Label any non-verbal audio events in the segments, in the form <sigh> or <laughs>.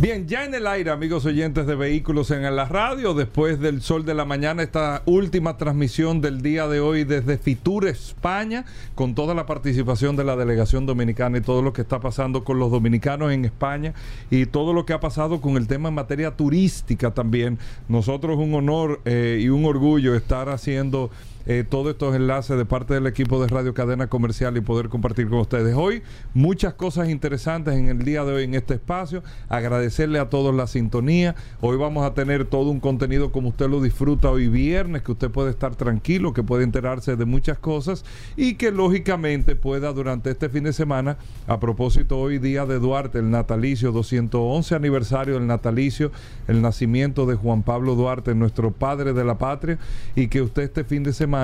Bien, ya en el aire, amigos oyentes de vehículos en la radio, después del sol de la mañana, esta última transmisión del día de hoy desde Fitur, España, con toda la participación de la delegación dominicana y todo lo que está pasando con los dominicanos en España y todo lo que ha pasado con el tema en materia turística también. Nosotros un honor eh, y un orgullo estar haciendo eh, todos estos enlaces de parte del equipo de Radio Cadena Comercial y poder compartir con ustedes. Hoy muchas cosas interesantes en el día de hoy en este espacio. Agradecerle a todos la sintonía. Hoy vamos a tener todo un contenido como usted lo disfruta hoy viernes, que usted puede estar tranquilo, que puede enterarse de muchas cosas y que lógicamente pueda durante este fin de semana, a propósito hoy día de Duarte, el natalicio, 211 aniversario del natalicio, el nacimiento de Juan Pablo Duarte, nuestro padre de la patria, y que usted este fin de semana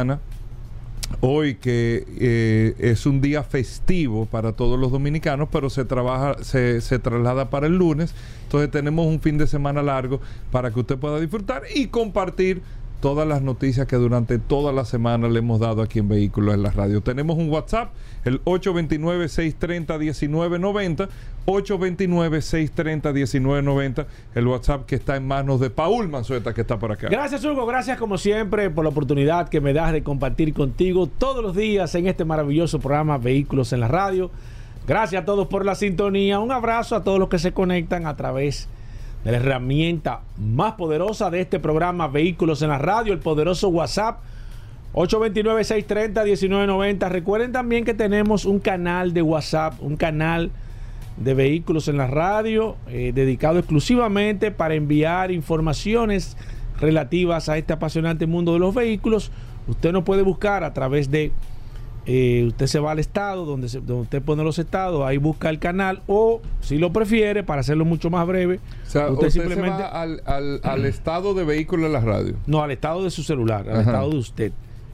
hoy que eh, es un día festivo para todos los dominicanos, pero se trabaja, se, se, traslada para el lunes. Entonces tenemos un fin de semana largo para que usted pueda disfrutar y compartir todas las noticias que durante toda la semana le hemos dado aquí en Vehículos en la Radio. Tenemos un WhatsApp, el 829-630-1990, 829-630-1990, el WhatsApp que está en manos de Paul Manzueta, que está por acá. Gracias, Hugo. Gracias, como siempre, por la oportunidad que me das de compartir contigo todos los días en este maravilloso programa Vehículos en la Radio. Gracias a todos por la sintonía. Un abrazo a todos los que se conectan a través la herramienta más poderosa de este programa Vehículos en la Radio, el poderoso WhatsApp 829-630-1990. Recuerden también que tenemos un canal de WhatsApp, un canal de vehículos en la radio, eh, dedicado exclusivamente para enviar informaciones relativas a este apasionante mundo de los vehículos. Usted nos puede buscar a través de, eh, usted se va al estado, donde, se, donde, usted pone los estados, ahí busca el canal, o si lo prefiere, para hacerlo mucho más breve, o sea, usted, usted, simplemente... Se va al, al, al estado de vehículos en la radio. No, al estado de su celular, al Ajá. estado de usted.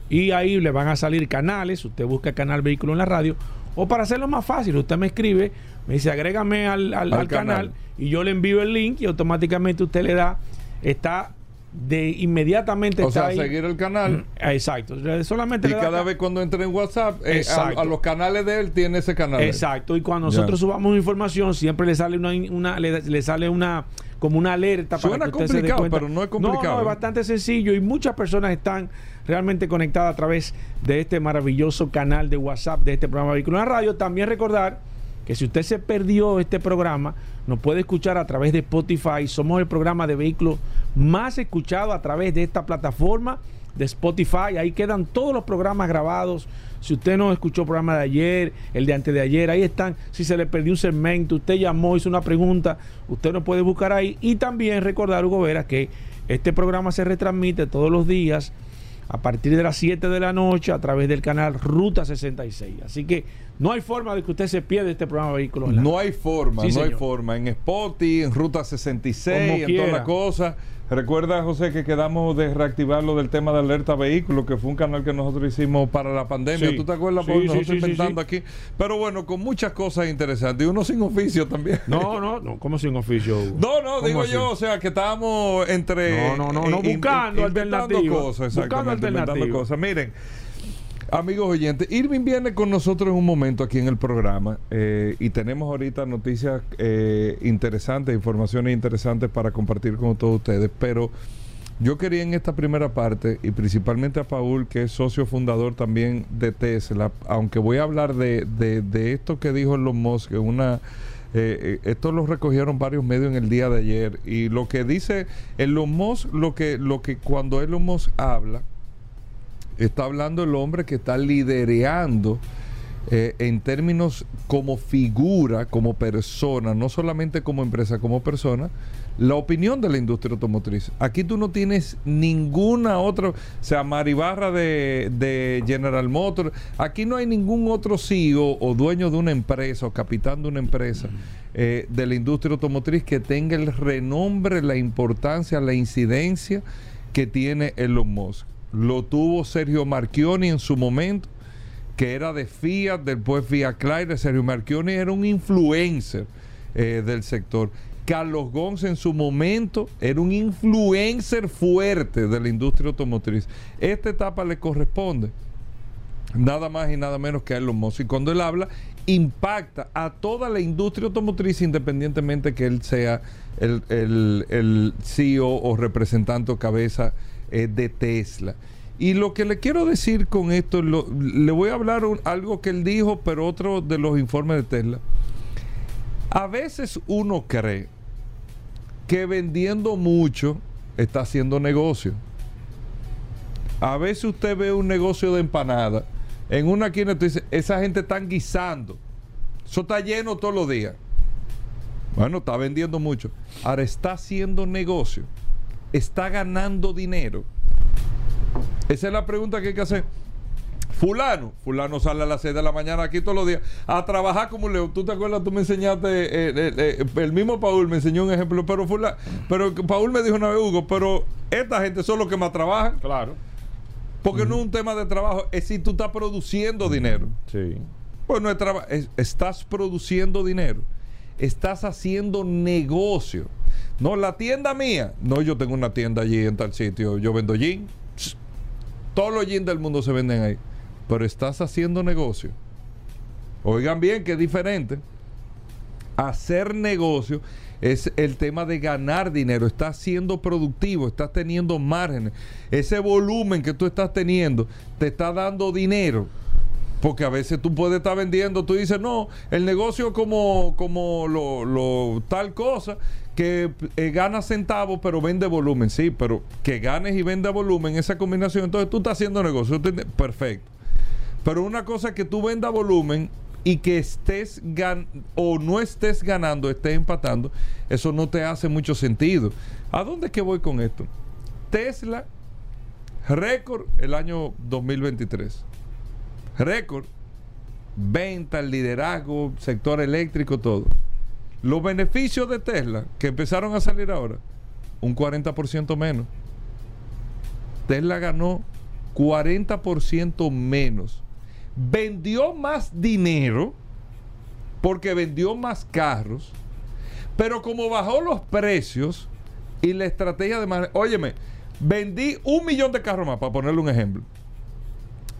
Y ahí le van a salir canales, usted busca canal vehículo en la radio, o para hacerlo más fácil, usted me escribe, me dice agrégame al, al, al canal. canal y yo le envío el link y automáticamente usted le da, está de inmediatamente o está sea, ahí. seguir el canal. Exacto. Solamente y cada vez cuando entre en WhatsApp, eh, a, a, los canales de él tiene ese canal. Exacto. Y cuando nosotros yeah. subamos información, siempre le sale una, una le, le, sale una como una alerta Suena para que usted se dé cuenta. pero no es complicado. No, no, es bastante sencillo y muchas personas están realmente conectadas a través de este maravilloso canal de WhatsApp de este programa Vehículo en la Radio. También recordar que si usted se perdió este programa, nos puede escuchar a través de Spotify. Somos el programa de vehículos más escuchado a través de esta plataforma de Spotify. Ahí quedan todos los programas grabados. Si usted no escuchó el programa de ayer, el de antes de ayer, ahí están. Si se le perdió un segmento, usted llamó, hizo una pregunta, usted nos puede buscar ahí. Y también recordar, Hugo Vera, que este programa se retransmite todos los días a partir de las 7 de la noche a través del canal Ruta 66. Así que no hay forma de que usted se pierda este programa de vehículos. No hay forma, sí, no señor. hay forma. En Spotify, en Ruta 66, Como en toda la cosa. Recuerda, José, que quedamos de reactivar lo del tema de alerta vehículo, que fue un canal que nosotros hicimos para la pandemia. Sí. ¿Tú te acuerdas? Sí, Porque sí, nosotros inventando aquí. Pero bueno, con muchas cosas interesantes. Y uno sin oficio también. No, no, no. ¿Cómo sin oficio? No, no, digo así? yo, o sea, que estábamos entre. No, no, no, no buscando alternativas. Cosas, buscando alternativas. cosas. Miren. Amigos oyentes, Irving viene con nosotros un momento aquí en el programa eh, y tenemos ahorita noticias eh, interesantes, informaciones interesantes para compartir con todos ustedes, pero yo quería en esta primera parte y principalmente a Paul, que es socio fundador también de Tesla, aunque voy a hablar de, de, esto que dijo Elon Musk, una... Eh, esto lo recogieron varios medios en el día de ayer y lo que dice Elon Musk, lo que, lo que cuando Elon Musk habla, está hablando el hombre que está lidereando eh, en términos como figura, como persona, no solamente como empresa, como persona, la opinión de la industria automotriz. Aquí tú no tienes ninguna otra, o sea, Maribarra de, de General Motors, aquí no hay ningún otro CEO o dueño de una empresa o capitán de una empresa eh, de la industria automotriz que tenga el renombre, la importancia, la incidencia que tiene Elon Musk. Lo tuvo Sergio Marchioni en su momento, que era de Fiat, después Fiat Chrysler. Sergio Marchioni era un influencer eh, del sector. Carlos Gonz en su momento era un influencer fuerte de la industria automotriz. Esta etapa le corresponde nada más y nada menos que a Elon Musk. Y cuando él habla, impacta a toda la industria automotriz independientemente que él sea el, el, el CEO o representante o cabeza eh, de Tesla. Y lo que le quiero decir con esto, le voy a hablar algo que él dijo, pero otro de los informes de Tesla. A veces uno cree que vendiendo mucho está haciendo negocio. A veces usted ve un negocio de empanada. En una esquina tú dices, esa gente está guisando. Eso está lleno todos los días. Bueno, está vendiendo mucho. Ahora está haciendo negocio. Está ganando dinero. Esa es la pregunta que hay que hacer. Fulano, fulano sale a las 6 de la mañana aquí todos los días a trabajar como un león. ¿Tú te acuerdas? Tú me enseñaste, eh, eh, eh, el mismo Paul me enseñó un ejemplo, pero fulano, pero Paul me dijo una vez, Hugo, pero esta gente son los que más trabajan, Claro. porque no es un tema de trabajo, es si tú estás produciendo dinero. Sí. Pues no es traba- es- estás produciendo dinero, estás haciendo negocio. No, la tienda mía, no, yo tengo una tienda allí en tal sitio, yo vendo jeans. Todos los jeans del mundo se venden ahí. Pero estás haciendo negocio. Oigan bien que es diferente. Hacer negocio es el tema de ganar dinero. Estás siendo productivo, estás teniendo márgenes. Ese volumen que tú estás teniendo te está dando dinero. Porque a veces tú puedes estar vendiendo, tú dices, no, el negocio como, como lo- tal cosa, que eh, gana centavos pero vende volumen. Sí, pero que ganes y venda volumen, esa combinación, entonces tú estás haciendo negocio. Perfecto. Pero una cosa que tú venda volumen y que estés gan o no estés ganando, estés empatando, eso no te hace mucho sentido. ¿A dónde es que voy con esto? Tesla, récord el año 2023. Récord, venta, liderazgo, sector eléctrico, todo. Los beneficios de Tesla que empezaron a salir ahora, un 40% menos. Tesla ganó 40% menos. Vendió más dinero porque vendió más carros, pero como bajó los precios y la estrategia de manejo, óyeme, vendí un millón de carros más, para ponerle un ejemplo,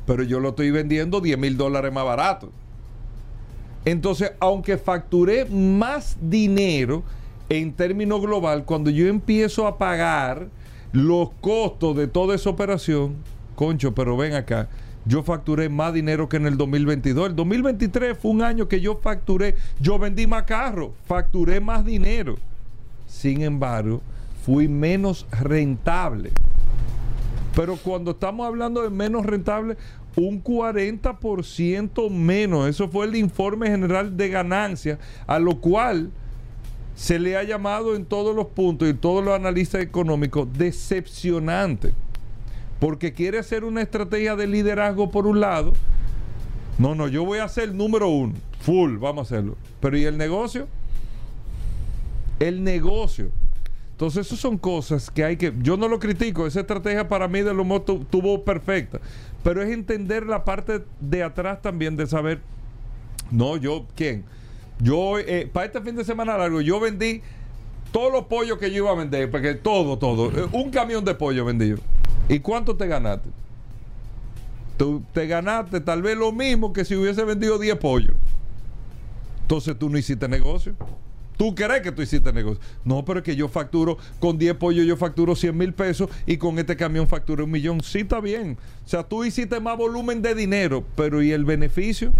pero yo lo estoy vendiendo 10 mil dólares más barato. Entonces, aunque facturé más dinero en términos global, cuando yo empiezo a pagar los costos de toda esa operación, concho, pero ven acá, yo facturé más dinero que en el 2022. El 2023 fue un año que yo facturé, yo vendí más carros, facturé más dinero. Sin embargo, fui menos rentable. Pero cuando estamos hablando de menos rentable, un 40% menos. Eso fue el informe general de ganancias, a lo cual se le ha llamado en todos los puntos y todos los analistas económicos decepcionante. Porque quiere hacer una estrategia de liderazgo por un lado. No, no, yo voy a ser número uno. Full, vamos a hacerlo. Pero ¿y el negocio? El negocio. Entonces, esas son cosas que hay que. Yo no lo critico, esa estrategia para mí de lo más tu- tuvo perfecta. Pero es entender la parte de atrás también de saber. No, yo, ¿quién? Yo, eh, para este fin de semana largo, yo vendí todos los pollos que yo iba a vender, porque todo, todo. Eh, un camión de pollo vendí. ¿Y cuánto te ganaste? Tú te ganaste tal vez lo mismo que si hubiese vendido 10 pollos. Entonces tú no hiciste negocio. ¿Tú crees que tú hiciste negocio? No, pero es que yo facturo, con 10 pollos yo facturo 100 mil pesos y con este camión facturo un millón. Sí, está bien. O sea, tú hiciste más volumen de dinero, pero ¿y el beneficio?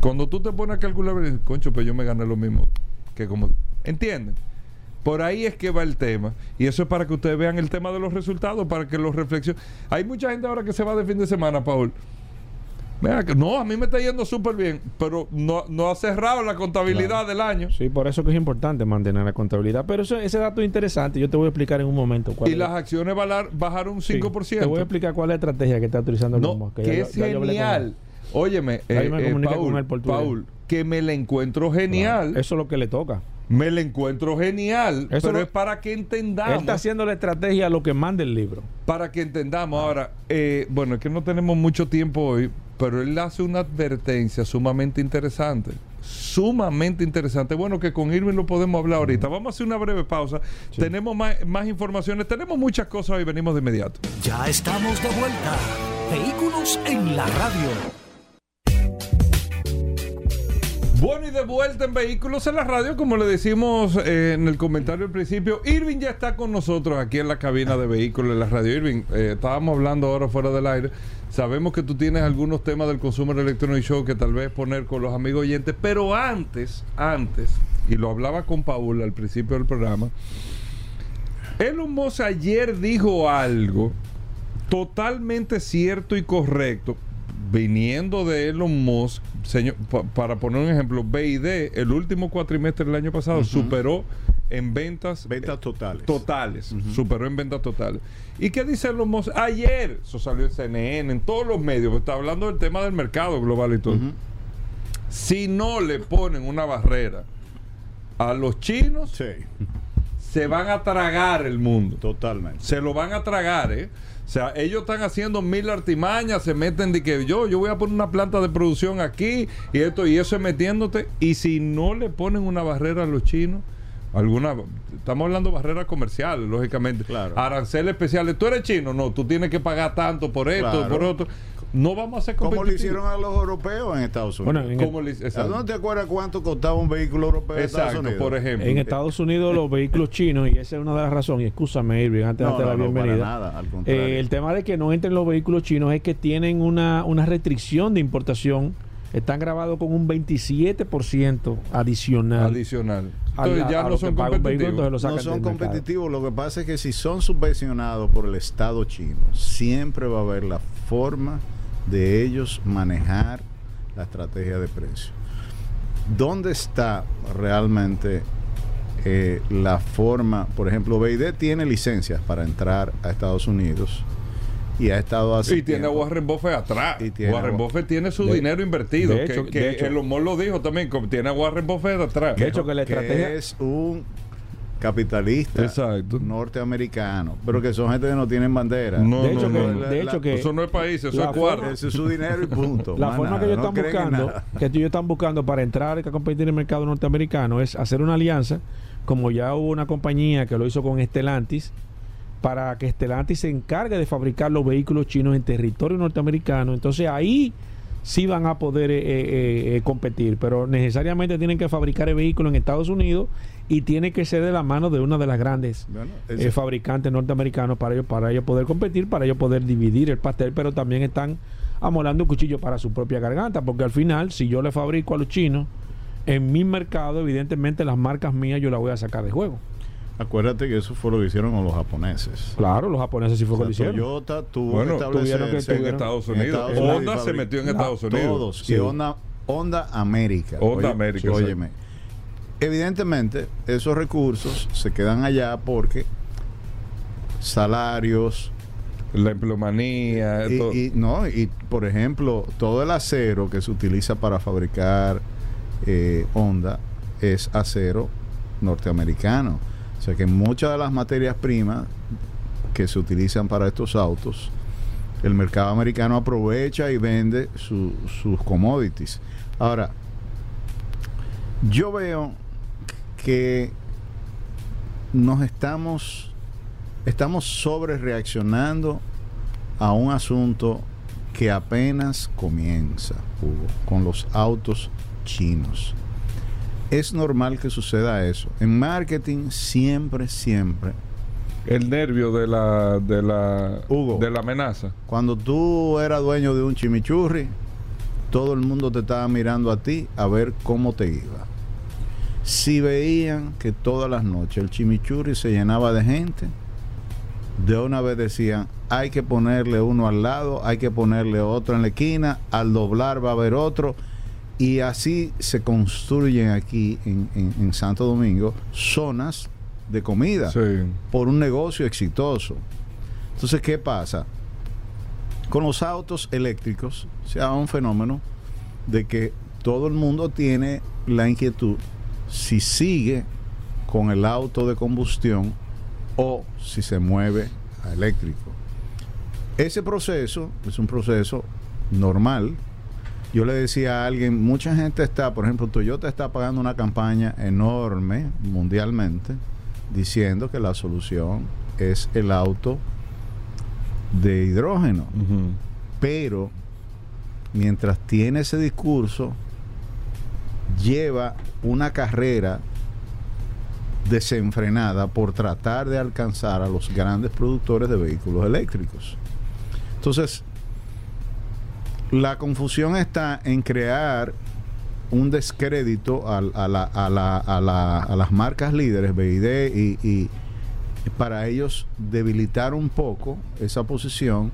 Cuando tú te pones a calcular, concho, pues yo me gané lo mismo que como... ¿Entienden? Por ahí es que va el tema. Y eso es para que ustedes vean el tema de los resultados, para que los reflexionen. Hay mucha gente ahora que se va de fin de semana, Paul. Mira, no, a mí me está yendo súper bien, pero no, no ha cerrado la contabilidad del año. Sí, por eso que es importante mantener la contabilidad. Pero eso- ese dato es interesante. Yo te voy a explicar en un momento cuál Y es. las acciones bajaron un Sí, 5%. Te voy a explicar cuál es la estrategia que está utilizando el No, Musk, que, ya es ya genial. él. Óyeme, Ya eh, me eh, Paul, con él que me la encuentro genial. Claro, Eso es lo que le toca. Me la encuentro genial, Eso pero lo- es para que Él entendamos. está haciendo la estrategia a lo que manda el libro. Para que entendamos. Ahora, eh, bueno, es que no tenemos mucho tiempo hoy, pero él hace una advertencia sumamente interesante. Sumamente interesante. Bueno, que con Irving lo podemos hablar ahorita. Vamos a hacer una breve pausa. Tenemos más, más informaciones, tenemos muchas cosas y venimos de inmediato. Ya estamos de vuelta. Vehículos en la radio. Bueno, y de vuelta en Vehículos en la Radio, como le decimos eh, en el comentario al principio, Irving ya está con nosotros aquí en la cabina de Vehículos en la Radio. Irving, eh, estábamos hablando ahora fuera del aire. Sabemos que tú tienes algunos temas del Consumer Electronic Show que tal vez poner con los amigos oyentes, pero antes, antes, y lo hablaba con Paula al principio del programa, Elon Musk ayer dijo algo totalmente cierto y correcto, viniendo de Elon Musk, señor, pa- para poner un ejemplo, BID, el último cuatrimestre del año pasado, superó en ventas Ventas totales. totales, superó en ventas totales. ¿Y qué dice Elon Musk? Ayer, eso salió en CNN, en todos los medios, está hablando del tema del mercado global y todo. Si no le ponen una barrera a los chinos, Sí, se van a tragar el mundo. totalmente. Se lo van a tragar, ¿eh? O sea, ellos están haciendo mil artimañas, se meten de que yo, yo voy a poner una planta de producción aquí y esto y eso es metiéndote. Y si no le ponen una barrera a los chinos, alguna, estamos hablando de barreras comerciales, lógicamente. Claro. Aranceles especiales. Tú eres chino, no, tú tienes que pagar tanto por esto, Claro. por otro. No vamos a ser ¿Cómo le competitivos. hicieron a los europeos en Estados Unidos? Bueno, en, ¿Cómo le- exacto. ¿No te acuerdas cuánto costaba un vehículo europeo en Estados Unidos? por ejemplo. en Estados Unidos los vehículos chinos, y esa es una de las razones, y escúchame Irving, antes de No, darte la no, no, para bienvenida. nada, al contrario. Eh, el tema de que no entren los vehículos chinos es que tienen una, una restricción de importación. Están grabados con un 27% adicional. Adicional. Entonces a- ya a no son vehículo, competitivos. no son competitivos. Lo que pasa es que si son subvencionados por el Estado chino, siempre va a haber la forma de ellos manejar la estrategia de precio. ¿Dónde está realmente eh, la forma? Por ejemplo, BID tiene licencias para entrar a Estados Unidos y ha estado hace Y tiene a tiempo- Warren Buffett atrás. Y tiene Warren Buffett tiene su De- dinero invertido. de que hecho- que de hecho- Elon Musk lo dijo también. como Tiene a Warren Buffett atrás. De hecho, que la que estrategia. es un capitalista Exacto. norteamericano, pero que son gente que no tienen bandera. No, de hecho, no, que, no. de hecho que Eso no es país, eso es cuarto. Ese es su dinero y punto. <laughs> La forma nada, que ellos no están buscando, que ellos están buscando para entrar y competir en el mercado norteamericano es hacer una alianza, como ya hubo una compañía que lo hizo con Stellantis, para que Stellantis se encargue de fabricar los vehículos chinos en territorio norteamericano. Entonces ahí sí van a poder eh, eh, eh, competir, pero necesariamente tienen que fabricar el vehículo en Estados Unidos y tiene que ser de la mano de una de las grandes Bueno, eh, fabricantes norteamericanos para ellos, para ellos poder competir, para ellos poder dividir el pastel, pero también están amolando un cuchillo para su propia garganta, porque al final, si yo le fabrico a los chinos en mi mercado, evidentemente las marcas mías yo las voy a sacar de juego. Acuérdate que eso fue lo que hicieron con los japoneses. Claro, los japoneses sí fue O lo que hicieron. Toyota tuvo Bueno, que tuvieron que- establecerse en Estados Unidos. Estados Unidos Honda se metió en Estados Unidos. Todos. Sí. Y Honda, Honda América. Honda América, Óyeme. Evidentemente, esos recursos se quedan allá porque salarios, La empleomanía. Y, todo. y- no, y por ejemplo, todo el acero que se utiliza para fabricar eh, Honda es acero norteamericano. O sea que muchas de las materias primas que se utilizan para estos autos, el mercado americano aprovecha y vende su- sus commodities. Ahora, yo veo que nos estamos estamos sobre reaccionando a un asunto que apenas comienza, Hugo, con los autos chinos. Es normal que suceda eso. En marketing siempre, siempre, El nervio de la, de la, Hugo. de la amenaza. cuando tú eras dueño de un chimichurri, todo el mundo te estaba mirando a ti a ver cómo te iba. Si veían que todas las noches el chimichurri se llenaba de gente, de una vez decían, hay que ponerle uno al lado, hay que ponerle otro en la esquina, al doblar va a haber otro, y así se construyen aquí en, en- en Santo Domingo zonas de comida Sí. por un negocio exitoso. Entonces, ¿qué pasa? Con los autos eléctricos se da un fenómeno de que todo el mundo tiene la inquietud si sigue con el auto de combustión o si se mueve a eléctrico. Ese proceso es un proceso normal. Yo le decía a alguien, mucha gente está, por ejemplo, Toyota está pagando una campaña enorme mundialmente diciendo que la solución es el auto de hidrógeno. Pero mientras tiene ese discurso, lleva una carrera desenfrenada por tratar de alcanzar a los grandes productores de vehículos eléctricos. Entonces, la confusión está en crear un descrédito a, a la- a la- a la- a las marcas líderes, BID, y, y para ellos debilitar un poco esa posición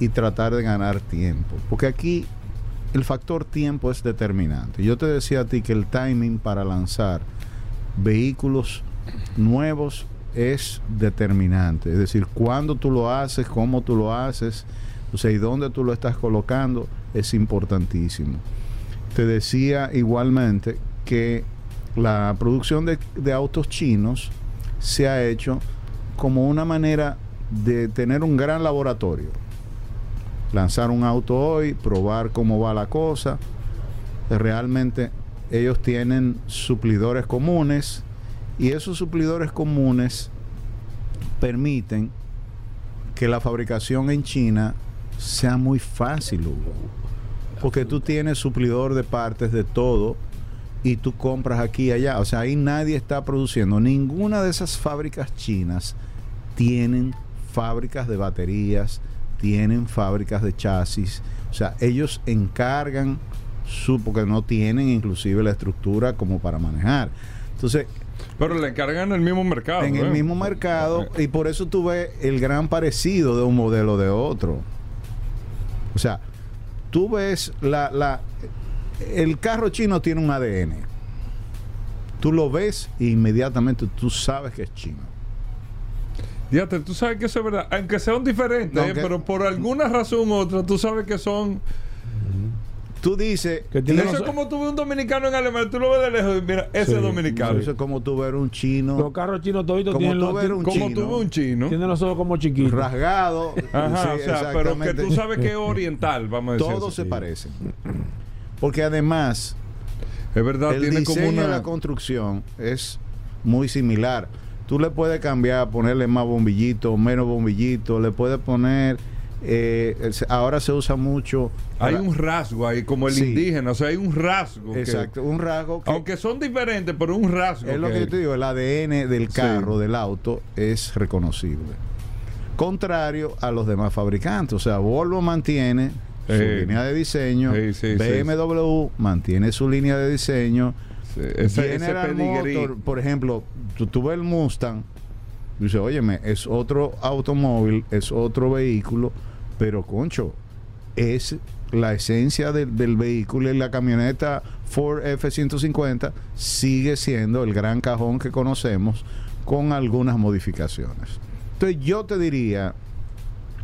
y tratar de ganar tiempo. Porque aquí el factor tiempo es determinante. Yo te decía a ti que el timing para lanzar vehículos nuevos es determinante. Es decir, cuándo tú lo haces, cómo tú lo haces, o sea, y dónde tú lo estás colocando es importantísimo. Te decía igualmente que la producción de, de autos chinos se ha hecho como una manera de tener un gran laboratorio. Lanzar un auto hoy, probar cómo va la cosa. Realmente ellos tienen suplidores comunes y esos suplidores comunes permiten que la fabricación en China sea muy fácil, Hugo. Porque tú tienes suplidor de partes de todo y tú compras aquí y allá. O sea, ahí nadie está produciendo. Ninguna de esas fábricas chinas tienen fábricas de baterías, tienen fábricas de chasis. O sea, ellos encargan su, porque no tienen inclusive la estructura como para manejar. Entonces, Pero le encargan en el mismo mercado. en el ¿eh? mismo mercado y por eso tú ves el gran parecido de un modelo de otro. O sea, tú ves la, la el carro chino tiene un ADN. Tú lo ves e inmediatamente tú sabes que es chino. Fíjate, tú sabes que eso es verdad. Aunque sean diferentes, No, ¿eh? pero por alguna razón u otra, tú sabes que son. Tú dices, Que tiene Eso es como tú ves un dominicano en Alemania, tú lo ves de lejos y mira, ese Sí, es dominicano. eso es como tú ver un chino Los carros chinos toditos Como tienen tú los, ver un Como chino. tú ves un chino. tienen los ojos como chiquitos. rasgado. Ajá, Sí, o sea, pero que tú sabes que es oriental, vamos a decir. Todos se parecen. Porque además Es verdad, el tiene como diseño de una. la construcción es muy similar. Tú le puedes cambiar, ponerle más bombillito, menos bombillito, le puedes poner. Eh, el- ahora se usa mucho. Hay para- un rasgo ahí, como el Sí. indígena, o sea, hay un rasgo. que- Exacto, un rasgo que. aunque son diferentes, pero un rasgo. es lo que yo te digo, el ADN del carro, del auto, es reconocible. Contrario a los demás fabricantes. O sea, Volvo mantiene su Eh, línea de diseño, sí, sí, sí, BMW mantiene su línea de diseño. Ese, ese General pedigrí. Motor, por ejemplo, tú, tú ves el Mustang, dice, óyeme, es otro automóvil, es otro vehículo, pero concho, es la esencia del, vehículo y la camioneta Ford F-150 sigue siendo el gran cajón que conocemos con algunas modificaciones. Entonces yo te diría,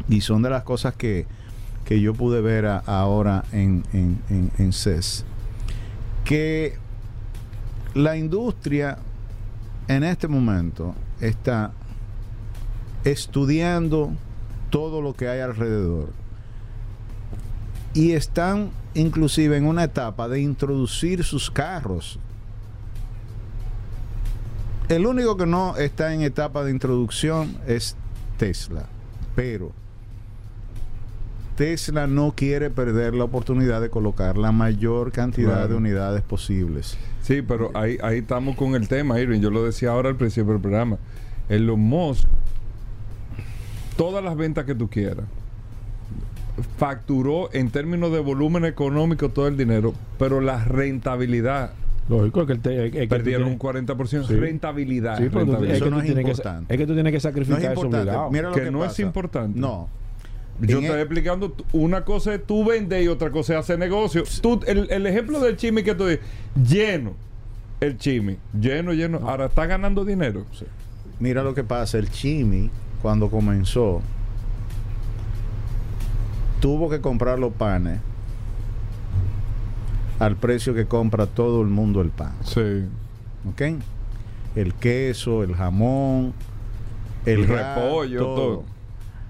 y son de las cosas que, que yo pude ver ahora en, en, en, en CES, que la industria en este momento está estudiando todo lo que hay alrededor y están inclusive en una etapa de introducir sus carros. El único que no está en etapa de introducción es Tesla, pero Tesla no quiere perder la oportunidad de colocar la mayor cantidad de unidades posibles. Sí, pero ahí, ahí estamos con el tema, Irving. Yo lo decía ahora al principio del programa. Elon Musk, todas las ventas que tú quieras, facturó en términos de volumen económico todo el dinero, pero la rentabilidad Lógico que, el te- que perdieron un 40%. Sí. Rentabilidad. Sí, pero rentabilidad. es, Eso que no tú es tienes que, importante. es que tú tienes que No sacrificar es eso importante. obligado. Mira lo que que no es importante. No. Yo En estoy e- explicando, una cosa es tú vender y otra cosa es hacer negocio. Tú, el, el ejemplo del chimi que tú dices, lleno el chimi, lleno, lleno, ahora está ganando dinero. Mira lo que pasa, el Chimi cuando comenzó tuvo que comprar los panes al precio que compra todo el mundo el pan, Sí. ¿ok? el queso, el jamón, el, El gas, repollo, todo.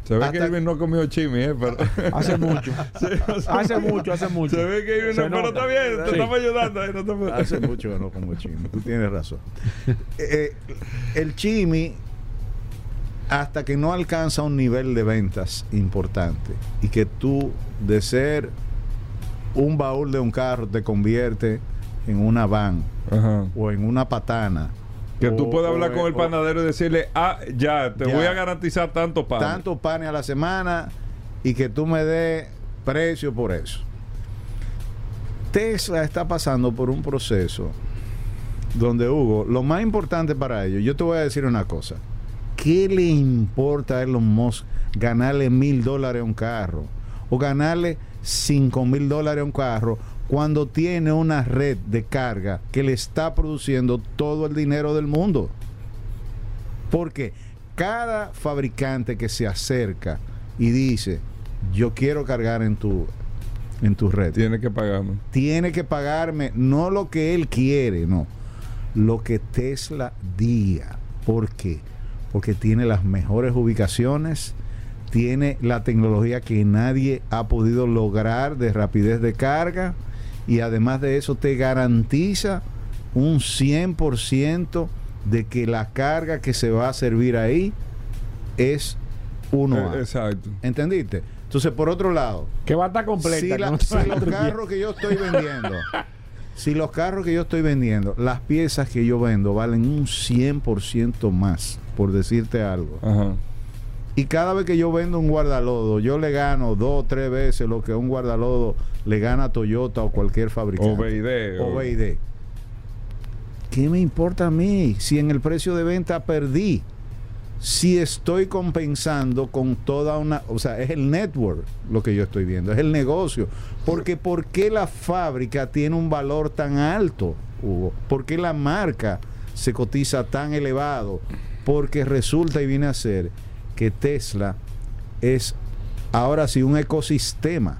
Se ve Hasta- que Irving no comió chimi, ¿eh? Pero... <laughs> Hace mucho. <laughs> Sí, Hace mucho, hace mucho. Se ve que Irving no, pero está bien, te Sí. estamos ayudando. ahí, no te- Hace mucho que no como chimi, tú tienes razón. <laughs> Eh, el chimi, hasta que no alcanza un nivel de ventas importante y que tú de ser un baúl de un carro te convierte en una van Ajá. o en una patana. Que tú puedas hablar o- con el o- panadero y decirle, ah, ya, te Ya. voy a garantizar tanto pan. tantos panes a la semana y que tú me des precio por eso. Tesla está pasando por un proceso donde Hugo, lo más importante para ellos, yo te voy a decir una cosa. ¿Qué le importa a Elon Musk ganarle mil dólares a un carro? O ganarle cinco mil dólares a un carro cuando tiene una red de carga que le está produciendo todo el dinero del mundo. Porque cada fabricante que se acerca y dice, yo quiero cargar en tu, en tu red, Tiene que pagarme. tiene que pagarme no lo que él quiere, no, lo que Tesla diga. ¿Por qué? Porque tiene las mejores ubicaciones, tiene la tecnología que nadie ha podido lograr de rapidez de carga y además de eso te garantiza un 100% de que la carga que se va a servir ahí es uno Eh, exacto. ¿Entendiste? Entonces, por otro lado, Que va a estar completa. si, la- los carros que yo estoy vendiendo, si los carros que yo estoy vendiendo, las piezas que yo vendo valen un 100% más, por decirte algo. Ajá. Y cada vez que yo vendo un guardalodo, yo le gano dos o tres veces lo que un guardalodo le gana a Toyota o cualquier fabricante. O BID. O BID. ¿Qué me importa a mí si en el precio de venta perdí? Si estoy compensando con toda una, o sea, es el network lo que yo estoy viendo, es el negocio. Porque ¿por qué la fábrica tiene un valor tan alto, Hugo? ¿Por qué la marca se cotiza tan elevado? Porque resulta y viene a ser que Tesla es ahora sí un ecosistema,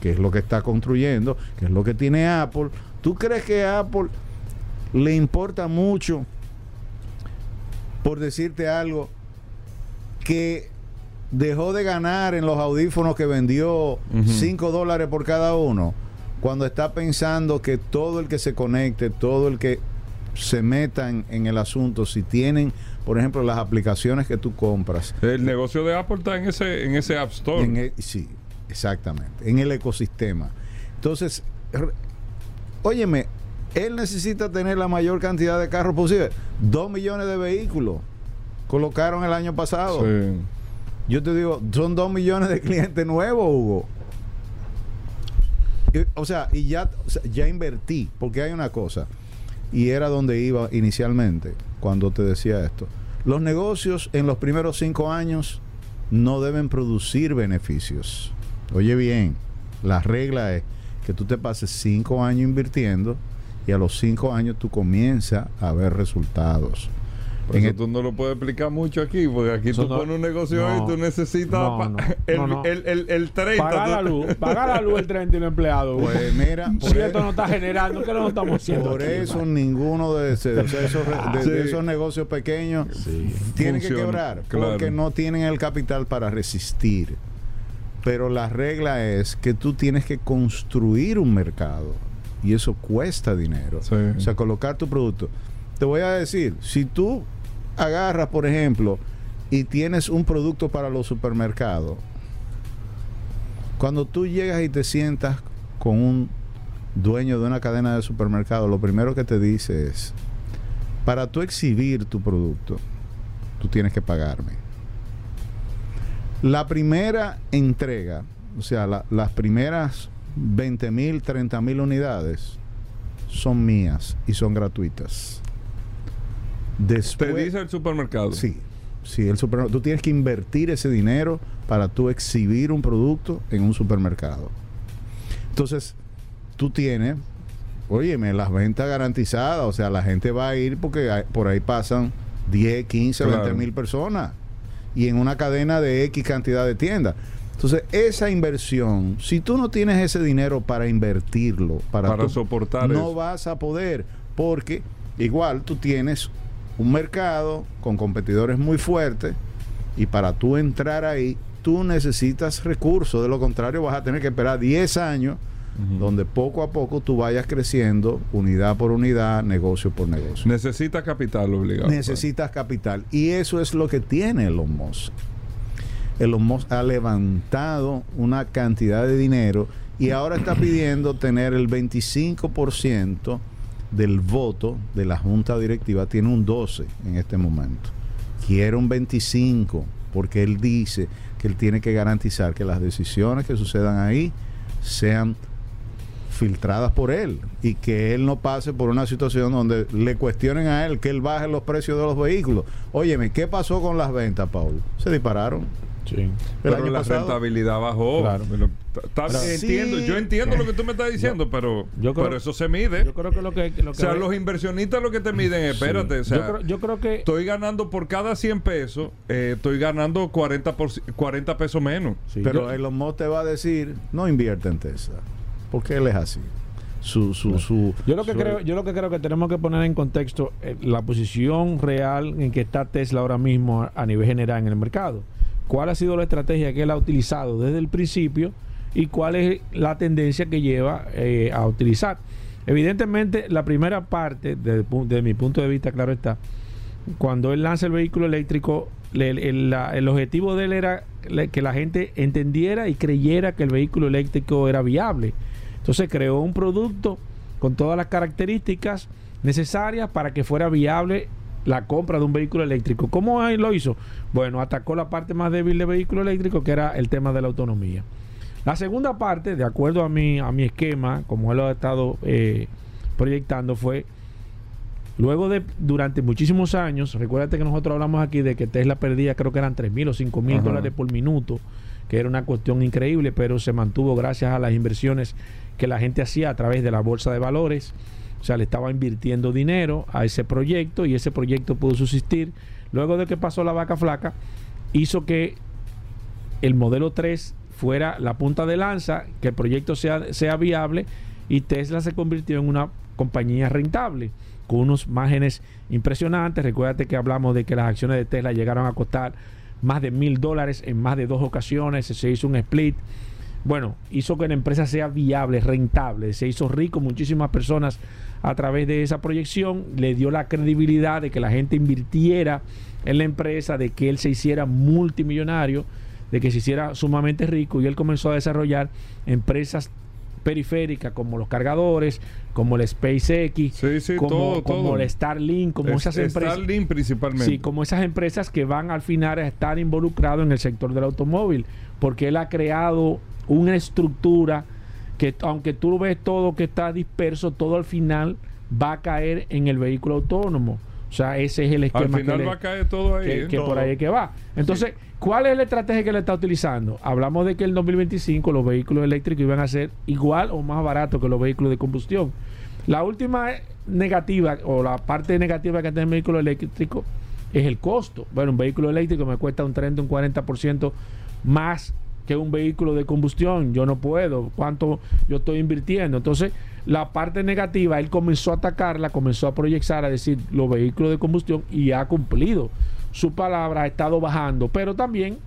que es lo que está construyendo, que es lo que tiene Apple. ¿Tú crees que a Apple le importa mucho, por decirte algo, que dejó de ganar en los audífonos que vendió 5 dólares por cada uno? Cuando está pensando que todo el que se conecte, todo el que se metan en el asunto, si tienen, por ejemplo, las aplicaciones que tú compras, El negocio de Apple está en ese, en ese App Store. en el- sí, exactamente, en el ecosistema. Entonces, óyeme, él necesita tener la mayor cantidad de carros posible. Dos millones de vehículos colocaron el año pasado. Sí. Yo te digo, son dos millones de clientes nuevos, Hugo. Y, o sea, y ya, ya invertí, porque hay una cosa, y era donde iba inicialmente cuando te decía esto. Los negocios en los primeros cinco años no deben producir beneficios. Oye bien, la regla es que tú te pases cinco años invirtiendo y a los cinco años tú comienzas a ver resultados. Por En eso el- tú no lo puedes explicar mucho aquí, porque aquí Eso tú no- pones un negocio no, y tú necesitas no, no, <laughs> el, no, no. El, el, el 30. Pagar la luz, <laughs> pagar la luz el 30 y los empleados. Pues mira, por si e- esto no está generando, ¿qué lo estamos haciendo? Por aquí, eso ninguno de, ese- de esos, de Sí. esos negocios pequeños tiene que quebrar claro. porque no tienen el capital para resistir. Pero la regla es que tú tienes que construir un mercado y eso cuesta dinero. Sí. O sea, colocar tu producto. Te voy a decir, si tú agarras, por ejemplo, y tienes un producto para los supermercados, cuando tú llegas y te sientas con un dueño de una cadena de supermercados, lo primero que te dice es, para tú exhibir tu producto, tú tienes que pagarme. La primera entrega, o sea, la- las primeras 20 mil, 30 mil unidades son mías y son gratuitas. Después, Te dice el supermercado. Sí, sí, el supermercado. Tú tienes que invertir ese dinero para tú exhibir un producto en un supermercado. Entonces, tú tienes, óyeme, las ventas garantizadas, o sea, la gente va a ir porque hay- por ahí pasan 10, 15, Claro. 20 mil personas y en una cadena de X cantidad de tiendas. Entonces, esa inversión, si tú no tienes ese dinero para invertirlo, para, Para tú- soportar no eso. vas a poder, porque igual tú tienes un mercado con competidores muy fuertes y para tú entrar ahí, tú necesitas recursos. De lo contrario, vas a tener que esperar 10 años donde poco a poco tú vayas creciendo unidad por unidad, negocio por negocio. Necesita capital obligado. Necesitas capital. Y eso es lo que tiene Elon Musk. Elon Musk ha levantado una cantidad de dinero y ahora está pidiendo tener el 25% del voto de la junta directiva. Tiene un 12 en este momento. Quiere un 25 porque él dice que él tiene que garantizar que las decisiones que sucedan ahí sean filtradas por él y que él no pase por una situación donde le cuestionen a él que él baje los precios de los vehículos. Óyeme, ¿qué pasó con las ventas, Paul? Se dispararon. Sí. Pero la rentabilidad bajó. Claro. entiendo, yo entiendo lo que tú me estás diciendo, pero, pero eso se mide. Yo creo que lo que. o sea, los inversionistas lo que te miden, espérate. O sea, yo, creo, que. Estoy ganando por cada 100 pesos, eh, estoy ganando 40, por, 40 pesos menos. pero Elon Musk te va a decir: no invierte en Tesla. Porque él es así. Su, su, su, yo lo que creo yo lo que creo que tenemos que poner en contexto eh, la posición real en que está Tesla ahora mismo a, nivel general en el mercado cuál ha sido la estrategia que él ha utilizado desde el principio y cuál es la tendencia que lleva eh, a utilizar. Evidentemente la primera parte desde, mi punto de vista claro está cuando él lanza el vehículo eléctrico el, el objetivo de él era que la gente entendiera y creyera que el vehículo eléctrico era viable. Entonces creó un producto con todas las características necesarias para que fuera viable la compra de un vehículo eléctrico. ¿Cómo lo hizo? Bueno, atacó la parte más débil del vehículo eléctrico, que era el tema de la autonomía. La segunda parte, de acuerdo a mi, a mi esquema, como él lo ha estado eh, proyectando, fue luego de, durante muchísimos años, recuérdate que nosotros hablamos aquí de que Tesla perdía, creo que eran 3 mil o 5 mil dólares por minuto, que era una cuestión increíble, pero se mantuvo gracias a las inversiones que la gente hacía a través de la bolsa de valores. Sea, le estaba invirtiendo dinero a ese proyecto y ese proyecto pudo subsistir. Luego de que pasó la vaca flaca, hizo que el modelo 3 fuera la punta de lanza, que el proyecto sea, sea viable y Tesla se convirtió en una compañía rentable con unos márgenes impresionantes. Recuérdate que hablamos de que las acciones de Tesla llegaron a costar más de mil dólares en más de dos ocasiones, se hizo un split bueno, hizo que la empresa sea viable, rentable, se hizo rico muchísimas personas a través de esa proyección, le dio la credibilidad de que la gente invirtiera en la empresa, de que él se hiciera multimillonario, de que se hiciera sumamente rico y él comenzó a desarrollar empresas periféricas como los cargadores, como el SpaceX, como, el Starlink, como esas empresas. Starlink principalmente. Sí, como esas empresas que van al final a estar involucrados en el sector del automóvil, porque él ha creado una estructura que aunque tú ves todo que está disperso, todo al final va a caer en el vehículo autónomo. O sea, ese es el esquema. Al final va a caer todo ahí. Que, por ahí es que va. Entonces, ¿cuál es la estrategia que le está utilizando? Hablamos de que en el 2025 los vehículos eléctricos iban a ser igual o más baratos que los vehículos de combustión. La última negativa o la parte negativa que tiene el vehículo eléctrico es el costo. Bueno, un vehículo eléctrico me cuesta un 30, un 40% más que un vehículo de combustión. Yo no puedo. ¿Cuánto yo estoy invirtiendo? Entonces, la parte negativa, él comenzó a atacarla, comenzó a proyectar, a decir los vehículos de combustión y ha cumplido. Su palabra ha estado bajando, pero también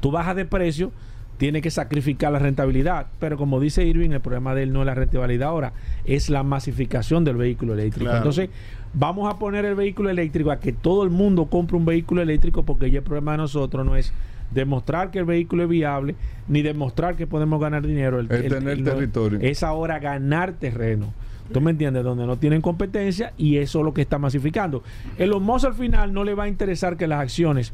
tú bajas de precio, tiene que sacrificar la rentabilidad. Pero como dice Irving, el problema de él no es la rentabilidad ahora, es la masificación del vehículo eléctrico. Entonces, vamos a poner el vehículo eléctrico a que todo el mundo compre un vehículo eléctrico porque ya el problema de nosotros no es demostrar que el vehículo es viable, ni demostrar que podemos ganar dinero. El, tener territorio. Es ahora ganar terreno. ¿Tú me entiendes? Donde no tienen competencia y eso es lo que está masificando. Los Moss al final no le va a interesar que las acciones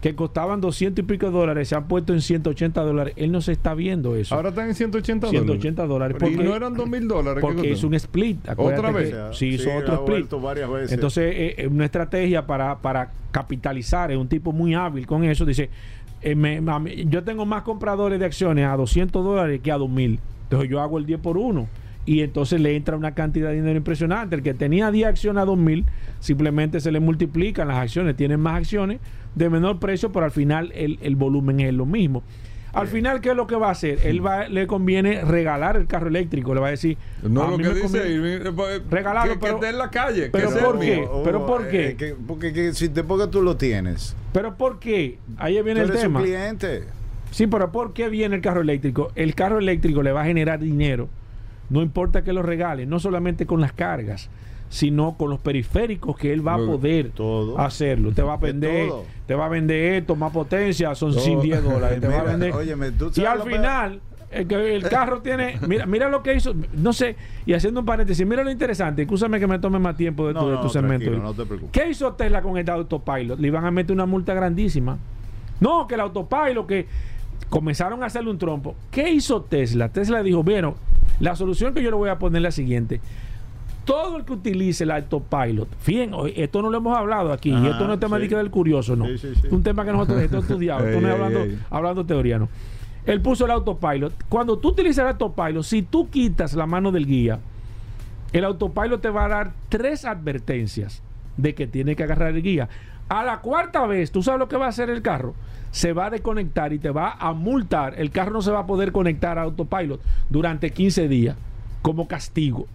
que costaban 200 y pico de dólares se han puesto en 180 dólares. Él no se está viendo eso. Ahora están en 180 dólares. 180 dólares. y no eran 2 mil dólares. Porque es un split. ¿Otra vez? sí, hizo otro split. Entonces, eh, es una estrategia para, para capitalizar. Es un tipo muy hábil con eso. Dice, eh, yo tengo más compradores de acciones a 200 dólares que a 2000. Entonces yo hago el 10 por 1 y entonces le entra una cantidad de dinero impresionante. El que tenía 10 acciones a 2000, simplemente se le multiplican las acciones, tienen más acciones de menor precio, pero al final el, volumen es lo mismo. Al final, ¿qué es lo que va a hacer? Él va, le conviene regalar el carro eléctrico. Le va a decir. No "A lo mí que me dice eh, eh, Regalarlo, que, pero- que esté en la calle. pero que sea ¿por qué? ¿Pero por qué? eh, que- porque que si te porque tú lo tienes. Pero ¿por qué? Ahí Tú viene el eres un tema. cliente. Sí, pero ¿por qué viene el carro eléctrico? El carro eléctrico le va a generar dinero. No importa que lo regale, no solamente con las cargas, sino con los periféricos que él va a poder todo. hacerlo. Te va a De vender, te va a vender esto, más potencia, son Todo. sin 10 dólares. <laughs> Te va a vender. óyeme, tú y al final, el, el carro tiene. Mira, mira lo que hizo. No sé, y haciendo un paréntesis, mira lo interesante. Escúchame que me tome más tiempo de tu, de no, tu segmento. no te. ¿Qué hizo Tesla con este autopilot? Le iban a meter una multa grandísima. No, que el autopilot, que comenzaron a hacerle un trompo. ¿Qué hizo Tesla? Tesla dijo, bueno, la solución que yo le voy a poner es la siguiente. Todo el que utilice el autopilot, fíjense, esto no lo hemos hablado aquí, y esto no es tema sí. de que del curioso, no. Sí, sí, sí. Es un tema que nosotros <laughs> esto estudiado, esto no es hablando, hablando teoría, no. Él puso el autopilot. Cuando tú utilizas el autopilot, si tú quitas la mano del guía, el autopilot te va a dar tres advertencias de que tiene que agarrar el guía. A la cuarta vez, ¿tú sabes lo que va a hacer el carro? Se va a desconectar y te va a multar. El carro no se va a poder conectar a autopilot durante 15 días como castigo.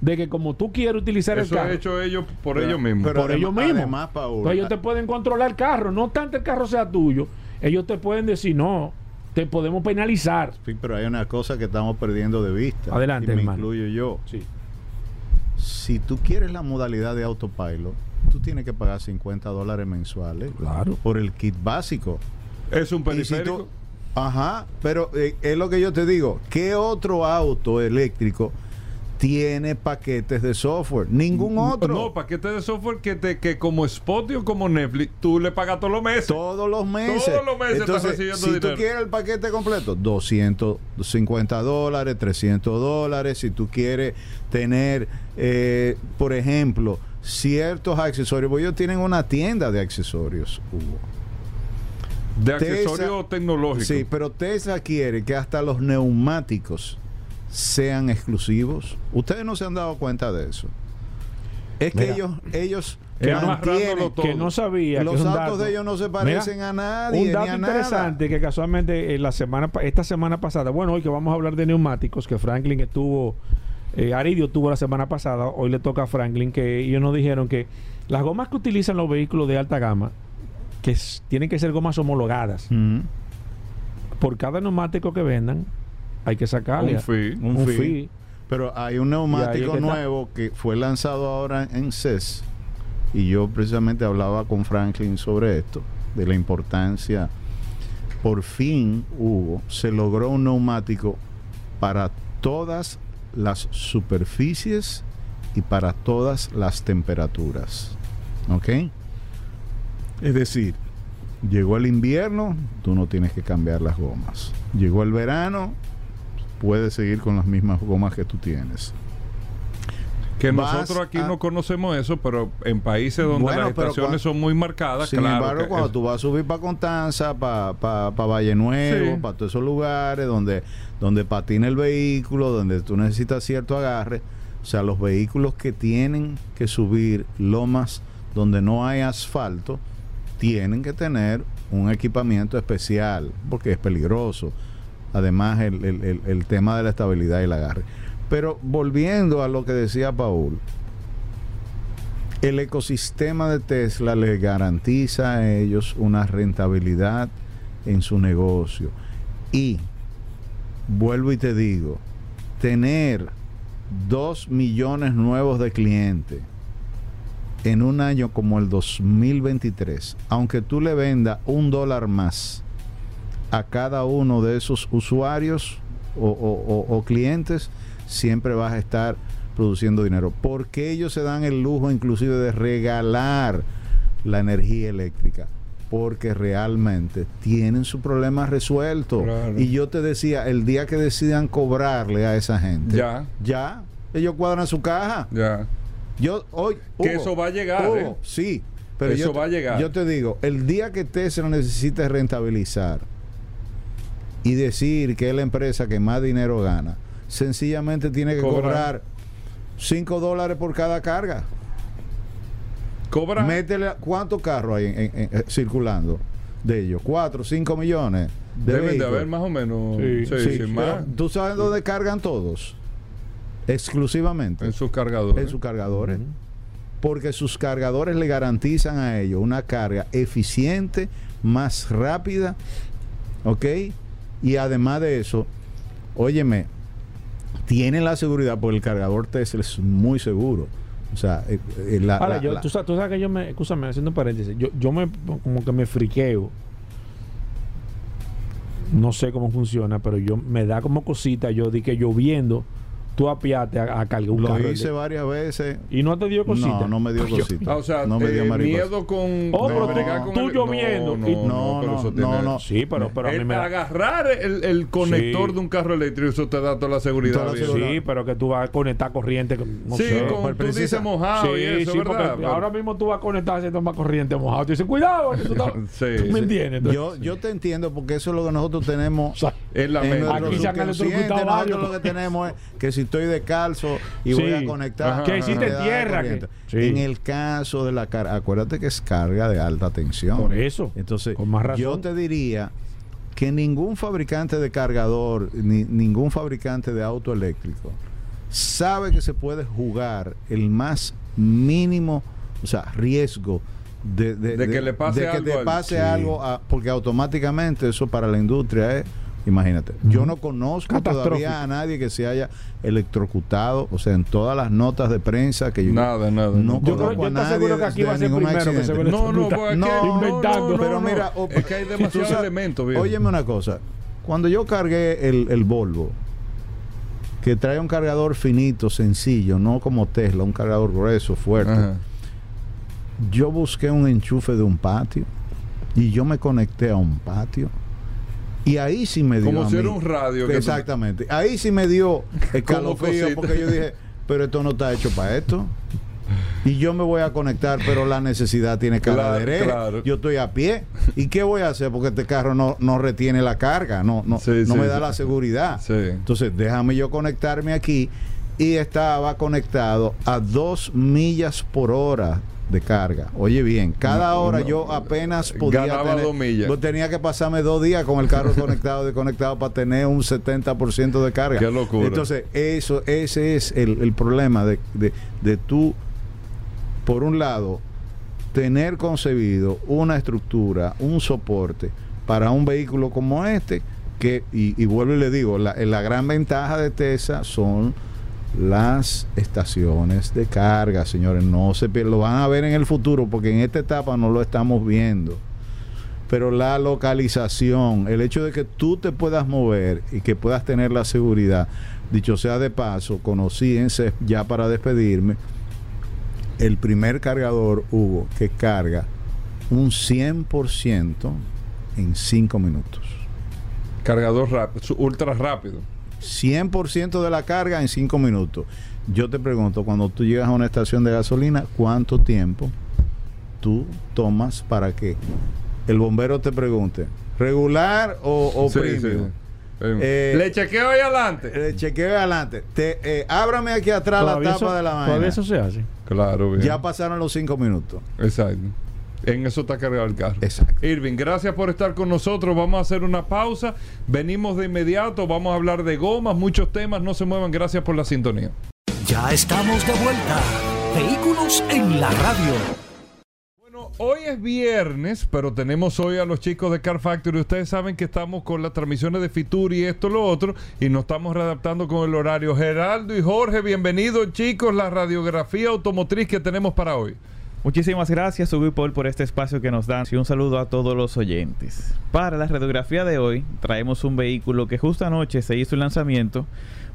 De que como tú quieres utilizar Eso el ha carro, hecho ellos por Pero- ellos mismos. pero por ellos mismos. Además, ellos te pueden controlar el carro. No tanto el carro sea tuyo. Ellos te pueden decir, no, te podemos penalizar. Sí, pero hay una cosa que estamos perdiendo de vista. Adelante, y me hermano. incluyo yo. Sí. Si tú quieres la modalidad de autopilot, tú tienes que pagar 50 dólares mensuales Claro. por el kit básico. Es un si periférico. tú- ajá, pero eh, es lo que yo te digo. ¿Qué otro auto eléctrico tiene paquetes de software? Ningún otro. No, paquete de software que te que como Spotify o como Netflix, tú le pagas todos los meses. Todos los meses. Todos los meses estás Entonces, recibiendo si dinero. tú quieres el paquete completo, 250 dólares, 300 dólares. Si tú quieres tener, eh, por ejemplo, ciertos accesorios, porque ellos tienen una tienda de accesorios, Hugo. de Tesla- accesorio tecnológico. Sí, pero Tesla quiere que hasta los neumáticos sean exclusivos. Ustedes no se han dado cuenta de eso. Es que ellos, ellos Que mantienen-. Que no sabía. que los es un autos dato. de ellos no se parecen Mira, a nadie. Un dato ni a nada. interesante que casualmente en la semana esta semana pasada, bueno, hoy que vamos a hablar de neumáticos, que Franklin estuvo, eh, Aridio tuvo la semana pasada, hoy le toca a Franklin, que ellos nos dijeron que las gomas que utilizan los vehículos de alta gama, que tienen que ser gomas homologadas, por cada neumático que vendan, hay que sacarle Un fee. Un un fee. fee. Pero hay un neumático es que está. nuevo que fue lanzado ahora en CES. Y yo precisamente hablaba con Franklin sobre esto, de la importancia. Por fin, Hugo, se logró un neumático para todas las superficies y para todas las temperaturas. ¿Ok? Es decir, llegó el invierno, tú no tienes que cambiar las gomas. Llegó el verano, puedes seguir con las mismas gomas que tú tienes. Que Vas nosotros aquí a- no conocemos eso, pero en países donde Bueno, las estaciones son muy marcadas, Sin claro. embargo, cuando es- tú vas a subir para Constanza, para pa, pa Valle Nuevo, Sí. para todos esos lugares donde, donde patina el vehículo, donde tú necesitas cierto agarre, o sea, los vehículos que tienen que subir lomas donde no hay asfalto, tienen que tener un equipamiento especial, porque es peligroso. Además, el, el- el- tema de la estabilidad y el agarre. Pero volviendo a lo que decía Paul, el ecosistema de Tesla les garantiza a ellos una rentabilidad en su negocio. Y, vuelvo y te digo, tener dos millones nuevos de clientes en un año como el 2023, aunque tú le vendas un dólar más a cada uno de esos usuarios o, o- o- o clientes, siempre vas a estar produciendo dinero. Porque ellos se dan el lujo inclusive de regalar la energía eléctrica? Porque realmente tienen su problema resuelto. Claro. Y yo te decía, el día que decidan cobrarle a esa gente, Ya. ya, ellos cuadran su caja. Ya. Yo hoy Que eso va a llegar, Hugo, ¿eh? sí, pero Eso yo, va a llegar. Yo te digo, el día que Tesla necesite rentabilizar y decir que es la empresa que más dinero gana, sencillamente tiene que Cobrar. cobrar 5 dólares por cada carga. Cobra. Métele, ¿cuántos carros hay en- en- en- circulando de ellos? ¿4, 5 millones? de Deben de haber más o menos. Sí. Sí, más. ¿Tú sabes dónde cargan todos? Exclusivamente En sus cargadores. en sus cargadores. Porque sus cargadores le garantizan a ellos una carga eficiente, más rápida, ¿ok? Y además de eso, óyeme, tienen la seguridad porque el cargador Tesla es muy seguro. O sea, eh, eh, la- Ahora, la- yo, la- tú, sabes, tú sabes que yo me, escúchame, haciendo paréntesis, yo, yo me, como que me friqueo. No sé cómo funciona, pero yo me da como cosita, yo di que lloviendo, tú apiaste a, a cargar un lo carro. hice varias veces. Y no te dio cosita. No, no me dio cosita. Ah, o sea, no me dio eh, miedo con. Oh, pero bregar tú- con tú el- lloviendo No, y- no, No, pero no, no, tiene- no. Sí, pero, pero a mí me da. agarrar el, el conector Sí. de un carro eléctrico, eso te da toda la seguridad. Toda la seguridad. Sí, pero que tú vas a conectar corriente. con- No sí, sé. como pero tú dices mojado y eso, sí, ¿verdad? porque ahora mismo tú vas a conectar haciendo más corriente mojado. Tú dices, cuidado, tú estás- <laughs> Sí, ¿tú sí. ¿Me entiendes? Entonces, Yo, yo te entiendo porque eso es lo que nosotros tenemos Es la en mente. Aquí se han electrocutado varios. lo que tenemos es que si estoy descalzo y voy a conectar Ajá, Que hiciste tierra, corriente. que- sí. en el caso de la carga acuérdate que es carga de alta tensión Por eso. entonces Con más razón. yo te diría que ningún fabricante de cargador ni ningún fabricante de auto eléctrico sabe que se puede jugar el más mínimo o sea riesgo de, De que le pase de que algo te pase algo a- porque automáticamente eso para la industria es imagínate yo no conozco todavía a nadie que se haya electrocutado o sea en todas las notas de prensa que yo Nada, nada. no Yo creo- conozco yo a nadie seguro que aquí de va a ser ningún primero que se No, no, porque no, inventando. no, pero mira, o- es que hay demasiados elementos. Óyeme una cosa. Cuando yo cargué el, el Volvo, que trae un cargador finito, sencillo, no como Tesla, un cargador grueso, fuerte, Ajá. yo busqué un enchufe de un patio y yo me conecté a un patio. Y ahí sí me dio. Como si era un radio tú- Exactamente. Ahí sí me dio <laughs> escalofrío porque yo dije, pero esto no está hecho para esto. Y yo me voy a conectar, pero la necesidad tiene Claro, caladeré. claro. Yo estoy a pie. ¿Y qué voy a hacer? Porque este carro no, no retiene la carga, no, no, Sí, no sí, me da sí. la seguridad. Entonces, déjame yo conectarme aquí. Y estaba conectado a dos millas por hora de carga. Oye bien, cada hora yo apenas podía Ganaba tener- dos millas. yo tenía que pasarme dos días con el carro <laughs> conectado desconectado para tener un 70% de carga. Qué locura. Entonces, eso, ese es el, el problema de, de, de tú, por un lado, tener concebido una estructura, un soporte para un vehículo como este, que, y, y vuelvo y le digo, la, la gran ventaja de Tesla son las estaciones de carga, señores. No se lo van a ver en el futuro, porque en esta etapa no lo estamos viendo. Pero la localización, el hecho de que tú te puedas mover y que puedas tener la seguridad, dicho sea de paso, conocíense ya para despedirme, el primer cargador Hugo que carga un 100% en 5 minutos. Cargador rápido, ultra rápido. 100% de la carga en 5 minutos. Yo te pregunto, cuando tú llegas a una estación de gasolina, ¿cuánto tiempo tú tomas para que el bombero te pregunte, regular o, o Sí, premium? sí. Eh, Eh, Le chequeo ahí adelante. Eh, chequeo adelante. Te, eh, ábrame aquí atrás la Todavía tapa eso- de la Todavía vaina. eso se hace. Claro, bien. Ya pasaron los 5 minutos. Exacto. En eso está cargado el carro. Exacto. Irving, gracias por estar con nosotros. Vamos a hacer una pausa. Venimos de inmediato. Vamos a hablar de gomas, muchos temas. No se muevan. Gracias por la sintonía. Ya estamos de vuelta. Vehículos en la radio. Bueno, hoy es viernes, pero tenemos hoy a los chicos de Car Factory. Ustedes saben que estamos con las transmisiones de Fitur y esto, lo otro, y nos estamos readaptando con el horario. Geraldo y Jorge, bienvenidos, chicos, la radiografía automotriz que tenemos para hoy. Muchísimas gracias, Ubipol, por este espacio que nos dan y un saludo a todos los oyentes. Para la radiografía de hoy, traemos un vehículo que justo anoche se hizo el lanzamiento,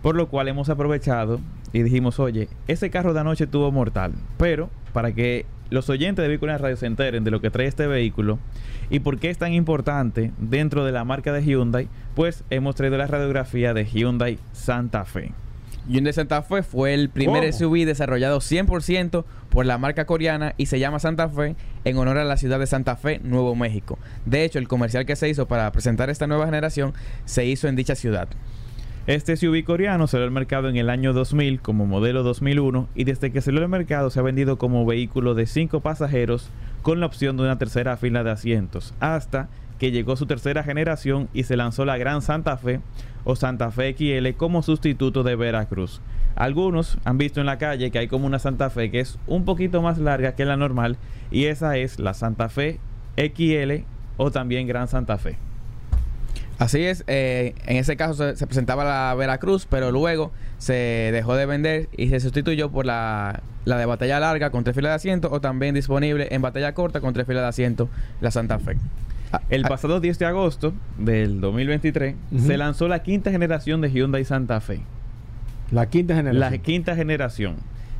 por lo cual hemos aprovechado y dijimos, oye, ese carro de anoche tuvo mortal, pero para que los oyentes de Vehículos Radio se enteren de lo que trae este vehículo y por qué es tan importante dentro de la marca de Hyundai, pues hemos traído la radiografía de Hyundai Santa Fe. Hyundai Santa Fe fue el primer. SUV desarrollado 100% por la marca coreana y se llama Santa Fe en honor a la ciudad de Santa Fe, Nuevo México. De hecho, el comercial que se hizo para presentar esta nueva generación se hizo en dicha ciudad. Este SUV coreano salió al mercado en el año 2000 como modelo 2001 y desde que salió al mercado se ha vendido como vehículo de 5 pasajeros con la opción de una tercera fila de asientos hasta que llegó su tercera generación y se lanzó la Gran Santa Fe o Santa Fe XL como sustituto de Veracruz. Algunos han visto en la calle que hay como una Santa Fe que es un poquito más larga que la normal y esa es la Santa Fe XL o también Gran Santa Fe. Así es, eh, en ese caso se, se presentaba la Veracruz, pero luego se dejó de vender y se sustituyó por la, la de batalla larga con tres filas de asiento o también disponible en batalla corta con tres filas de asiento, la Santa Fe. El pasado 10 de agosto del 2023 Ujú. se lanzó la quinta generación de Hyundai Santa Fe. La quinta generación. La quinta generación,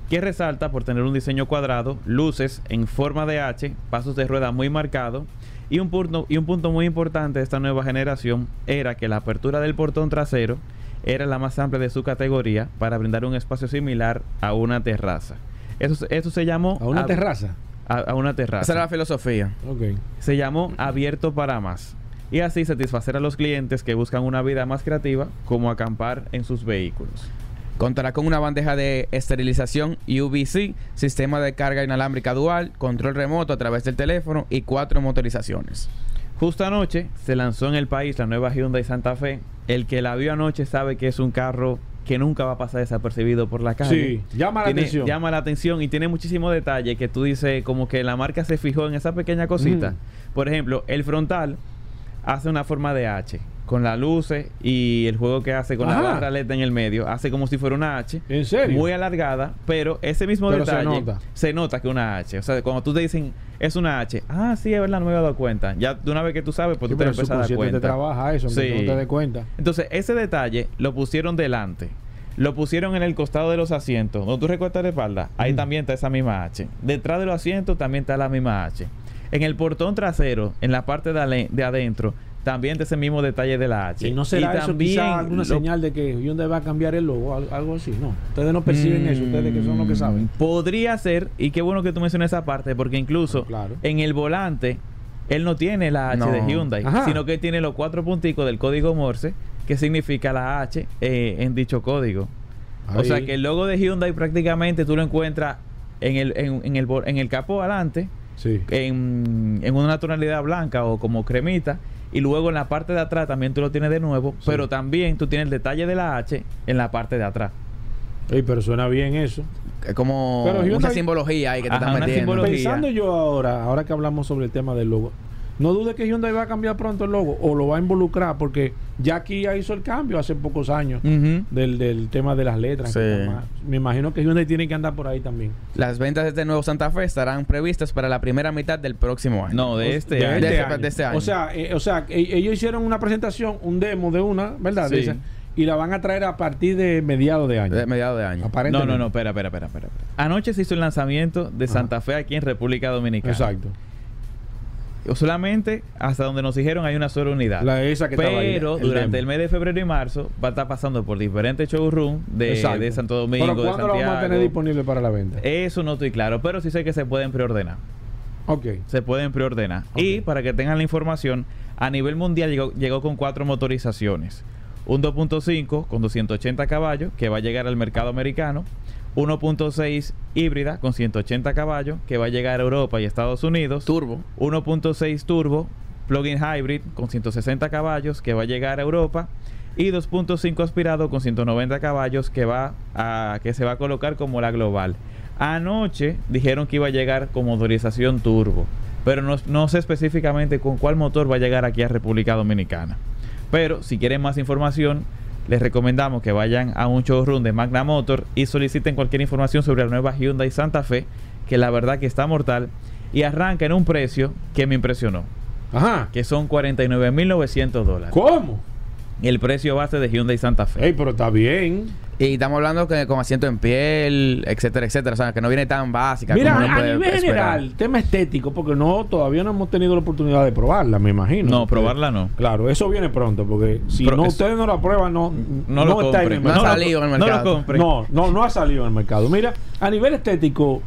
que resalta por tener un diseño cuadrado, luces en forma de H, pasos de rueda muy marcados y un punto, y un punto muy importante de esta nueva generación era que la apertura del portón trasero era la más amplia de su categoría para brindar un espacio similar a una terraza. Eso, eso se llamó... ¿A una terraza? A, a una terraza. Esa era la filosofía. Ok. Se llamó Abierto para más. Y así satisfacer a los clientes que buscan una vida más creativa, como acampar en sus vehículos. Contará con una bandeja de esterilización UVC, sistema de carga inalámbrica dual, control remoto a través del teléfono y cuatro motorizaciones. Justo anoche se lanzó en el país la nueva Hyundai Santa Fe. El que la vio anoche sabe que es un carro que nunca va a pasar desapercibido por la calle. Sí, llama la Tiene- atención. Llama la atención y tiene muchísimo detalle que tú dices como que la marca se fijó en esa pequeña cosita. Mm. Por ejemplo, el frontal hace una forma de H con las luces y el juego que hace con Ajá. la barra LED en el medio hace como si fuera una H. ¿En serio? Muy alargada, pero ese mismo Pero se detalle nota. se nota que es una H. O sea, cuando tú te dicen es una H, ah, sí, es verdad, no me había dado cuenta. Ya de una vez que tú sabes, pues Sí, tú te empiezas a dar cuenta. te trabaja eso, Sí. no te des cuenta. Entonces, ese detalle lo pusieron delante. Lo pusieron en el costado de los asientos. Donde tú recuestas la espalda, ahí Mm. también está esa misma H. Detrás de los asientos también está la misma H. En el portón trasero, en la parte de, ale- de adentro, también está ese mismo detalle de la H. ¿Y no será eso también quizá alguna lo- señal de que Hyundai va a cambiar el logo? al- Algo así, ¿no? Ustedes no perciben eso, ustedes que son los que saben. Mm, Podría ser, y qué bueno que tú mencionas esa parte, porque incluso Claro. en el volante, él no tiene la H No. de Hyundai, Ajá. sino que tiene los cuatro punticos del código Morse, que significa la H eh, en dicho código. O sea que el logo de Hyundai prácticamente tú lo encuentras en el, en, en el, en el capó adelante, Sí. en, en una tonalidad blanca o como cremita, y luego en la parte de atrás también tú lo tienes de nuevo, Sí. pero también tú tienes el detalle de la H en la parte de atrás. Ey, pero suena bien eso. Es como una simbología ahí que te Ajá, metiendo. simbología. Pensando yo ahora, ahora que hablamos sobre el tema del logo, no dude que Hyundai va a cambiar pronto el logo o lo va a involucrar porque ya aquí ya hizo el cambio hace pocos años del, del tema de las letras. Sí. Me imagino que Hyundai tiene que andar por ahí también. Las ventas de este nuevo Santa Fe estarán previstas para la primera mitad del próximo año. No, de este de año. De este este- de este año. O sea, eh, o sea, e- ellos hicieron una presentación, un demo de una, ¿verdad? Sí. y la van a traer a partir de mediados de año. De mediados de año. No, Aparentemente. no, no, espera, espera, espera, espera. espera. Anoche se hizo el lanzamiento de Ajá. Santa Fe aquí en República Dominicana. Exacto. Solamente hasta donde nos dijeron hay una sola unidad. La esa que ahí, Pero el durante demo. el mes de febrero y marzo va a estar pasando por diferentes showrooms de, de Santo Domingo, Pero de ¿cuándo lo vamos a tener Santiago. disponible para la venta? Eso no estoy claro, pero sí sé que se pueden preordenar. ok. Se pueden preordenar. Y para que tengan la información, a nivel mundial llegó, llegó con cuatro motorizaciones. Un 2.5 con 280 caballos que va a llegar al mercado americano. 1.6 híbrida con 180 caballos que va a llegar a Europa y Estados Unidos. Turbo. 1.6 turbo plug-in hybrid con 160 caballos que va a llegar a Europa y 2.5 aspirado con 190 caballos que va a que se va a colocar como la global. Anoche dijeron que iba a llegar con motorización turbo, pero no, no sé específicamente con cuál motor va a llegar aquí a República Dominicana. Pero si quieren más información, les recomendamos que vayan a un showroom de Magna Motor y soliciten cualquier información sobre la nueva Hyundai Santa Fe, que la verdad que está mortal y arranca en un precio que me impresionó, Ajá. que son 49.900 dólares. ¿Cómo? El precio base de Hyundai Santa Fe. Ey, pero está bien. Y estamos hablando que con asiento en piel, etcétera, etcétera. O sea, que no viene tan básica Mira, como uno a puede nivel esperar. general, tema estético, porque no todavía no hemos tenido la oportunidad de probarla, me imagino. no, probarla no. Claro, eso viene pronto, porque si Pero no es- ustedes no la prueban, no, No, lo está en compren. el No ha lo- mercado. salido en el No lo mercado. compren. No, no, no ha salido en el mercado. Mira, a nivel estético,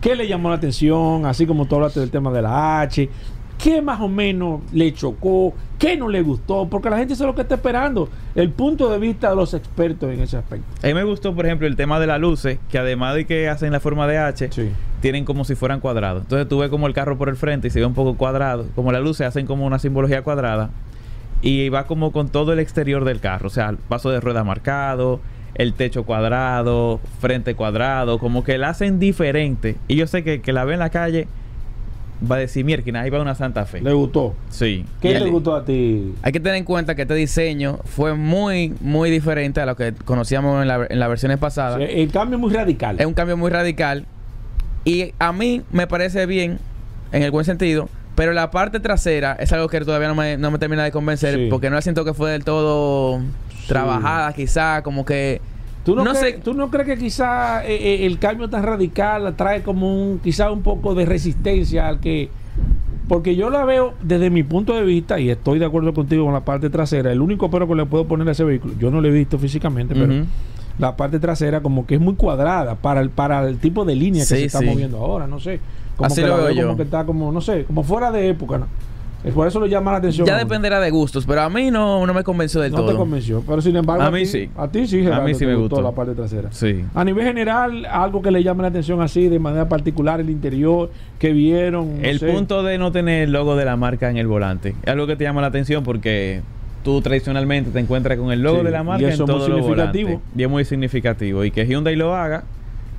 ¿qué le llamó la atención? Así como tú hablaste del tema de la H, ¿qué más o menos le chocó? ¿Qué no le gustó? Porque la gente es lo que está esperando. El punto de vista de los expertos en ese aspecto. A mí me gustó, por ejemplo, el tema de las luces, que además de que hacen la forma de H, Sí. tienen como si fueran cuadrados. Entonces tú ves como el carro por el frente y se ve un poco cuadrado. Como las luces hacen como una simbología cuadrada. Y va como con todo el exterior del carro. O sea, el paso de rueda marcado, el techo cuadrado, frente cuadrado. Como que la hacen diferente. Y yo sé que, que la ve en la calle va a decir, mierda, ahí va una Santa Fe. ¿Le gustó? Sí. ¿Qué el- gustó a ti? Hay que tener en cuenta que este diseño fue muy, muy diferente a lo que conocíamos en, la- en las versiones pasadas. Sí, El cambio es muy radical. Es un cambio muy radical. Y a mí me parece bien, en el buen sentido. Pero la parte trasera es algo que todavía no me, no me termina de convencer. Sí. Porque no la siento que fue del todo trabajada, quizá, como que. ¿Tú no, no crees, sé. ¿Tú no crees que quizá eh, eh, el cambio tan radical trae como un, quizá un poco de resistencia al que... Porque yo la veo desde mi punto de vista, y estoy de acuerdo contigo con la parte trasera, el único pero que le puedo poner a ese vehículo, yo no lo he visto físicamente, pero la parte trasera como que es muy cuadrada para el, para el tipo de línea que Sí, se está sí. moviendo ahora, no sé. Como Así que lo veo yo. Como que está como, no sé, como fuera de época, ¿no? Por eso lo llama la atención. Ya a dependerá de gustos, pero a mí no, no me convenció del No todo. te convenció, pero sin embargo A mí ti- sí. A ti sí, A Gerardo, mí sí me gustó gustó. la parte trasera. Sí. A nivel general, algo que le llame la atención así, de manera particular, el interior, que vieron. no El sé. punto de no tener el logo de la marca en el volante. Es algo que te llama la atención porque tú tradicionalmente te encuentras con el logo Sí, de la y marca en eso es muy significativo. Y es muy significativo. Y que Hyundai lo haga,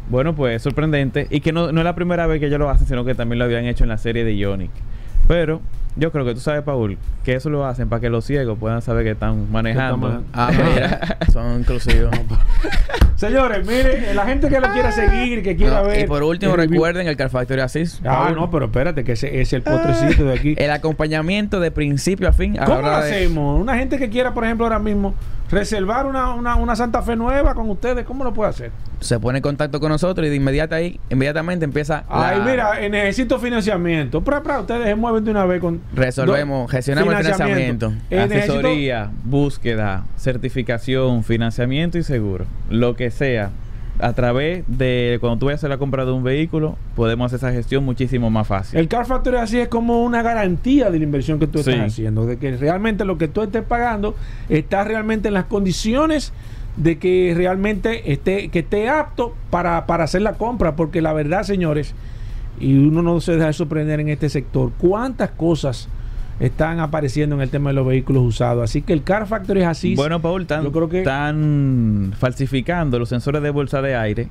bueno, pues es sorprendente. Y que no, no es la primera vez que ellos lo hacen, sino que también lo habían hecho en la serie de Ionic. Pero yo creo que tú sabes, Paul, que eso lo hacen para que los ciegos puedan saber que están manejando. Ah, <laughs> mira, son inclusivos. <laughs> Señores, miren, la gente que lo quiera seguir, que quiera No, ver. y por último, el review- recuerden el Car Factory Assist. Ah, no, pero espérate, que ese es el potrecito de aquí. <laughs> El acompañamiento de principio a fin. a ¿Cómo lo de- hacemos? Una gente que quiera, por ejemplo, ahora mismo reservar una, una, una Santa Fe nueva con ustedes, ¿cómo lo puede hacer? Se pone en contacto con nosotros y de inmediata ahí, inmediatamente empieza. Ay, la- mira, eh, necesito financiamiento. Pra, pra, ustedes se mueven de una vez con. Resolvemos, do- gestionamos el financiamiento. Eh, necesito- Asesoría, búsqueda, certificación, financiamiento y seguro. Lo que sea. A través de cuando tú vayas a hacer la compra de un vehículo, podemos hacer esa gestión muchísimo más fácil. El Car Factory así es como una garantía de la inversión que tú estás Sí. haciendo, de que realmente lo que tú estés pagando está realmente en las condiciones de que realmente esté, que esté apto para, para hacer la compra, porque la verdad, señores, y uno no se deja de sorprender en este sector, cuántas cosas están apareciendo en el tema de los vehículos usados. Así que el Car Factory es así. Bueno, Paul, están, Yo creo que- están falsificando los sensores de bolsa de aire.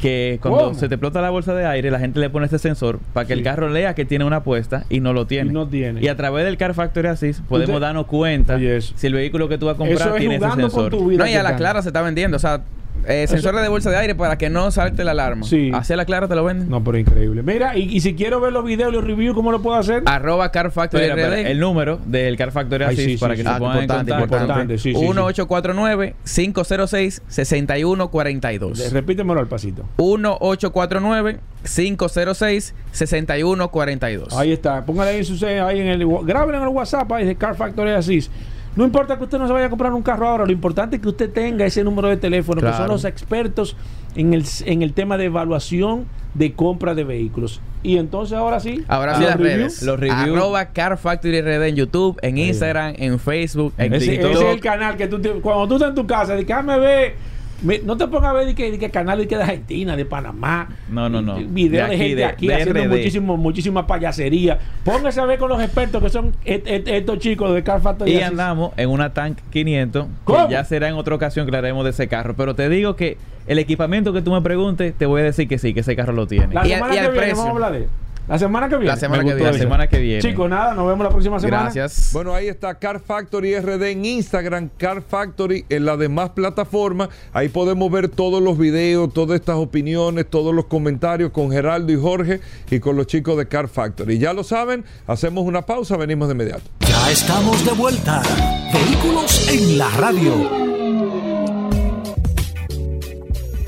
Que cuando ¿Cómo? se te explota la bolsa de aire, la gente le pone este sensor para que Sí. el carro lea que tiene una puesta y no lo tiene. Y no tiene. Y a través del Car Factory Assist podemos Usted- darnos cuenta si el vehículo que tú vas a comprar Eso es tiene ese con sensor. tu vida. No, y a la clara se está vendiendo. O sea, eh, sensores de bolsa de aire para que no salte la alarma. Sí. Así a la clara te lo venden. No, pero increíble. Mira, y, y si quiero ver los videos, los reviews, ¿cómo lo puedo hacer? Arroba Car Factory Espera, espera, RD. el número del Car Factory Ay, Assist sí, sí, para sí. que Ah, se pongan importante, en contacto. importante, sí, sí, sí. 1849-506-6142. Repítemelo al pasito. 1849-506-6142. Ahí está. Póngale ahí, su, ahí en el grábenlo en el WhatsApp ahí de Car Factory Assist. No importa que usted no se vaya a comprar un carro ahora, lo importante es que usted tenga ese número de teléfono, que son los expertos en el, en el tema de evaluación de compra de vehículos. Y entonces ahora sí. Ahora sí los las reviews. redes. Los reviews. Arroba Car Factory RD en YouTube, en. Instagram, en Facebook, en Ese, TikTok. ese es el canal que tú te- cuando tú estás en tu casa, déjame ver. No te pongas a ver de que, de que canal de, que de Argentina, de Panamá. No, no, no. Videos de, gente de- aquí de haciendo muchísimo, muchísima payasería. Póngase a ver con los expertos que son et- et- estos chicos de Car Factory Y andamos en una Tank 500, ¿Cómo? que ya será en otra ocasión que hablaremos de ese carro. Pero te digo que el equipamiento que tú me preguntes, te voy a decir que sí, que ese carro lo tiene. La Y semana y que viene precio. vamos a hablar de. La semana que viene. La semana que viene. La semana que viene. Chicos, nada, nos vemos la próxima semana. Gracias. Bueno, ahí está Car Factory RD en Instagram, Car Factory en las demás plataformas. Ahí podemos ver todos los videos, todas estas opiniones, todos los comentarios con Geraldo y Jorge y con los chicos de Car Factory. Ya lo saben, hacemos una pausa, venimos de inmediato. Ya estamos de vuelta. Vehículos en la radio.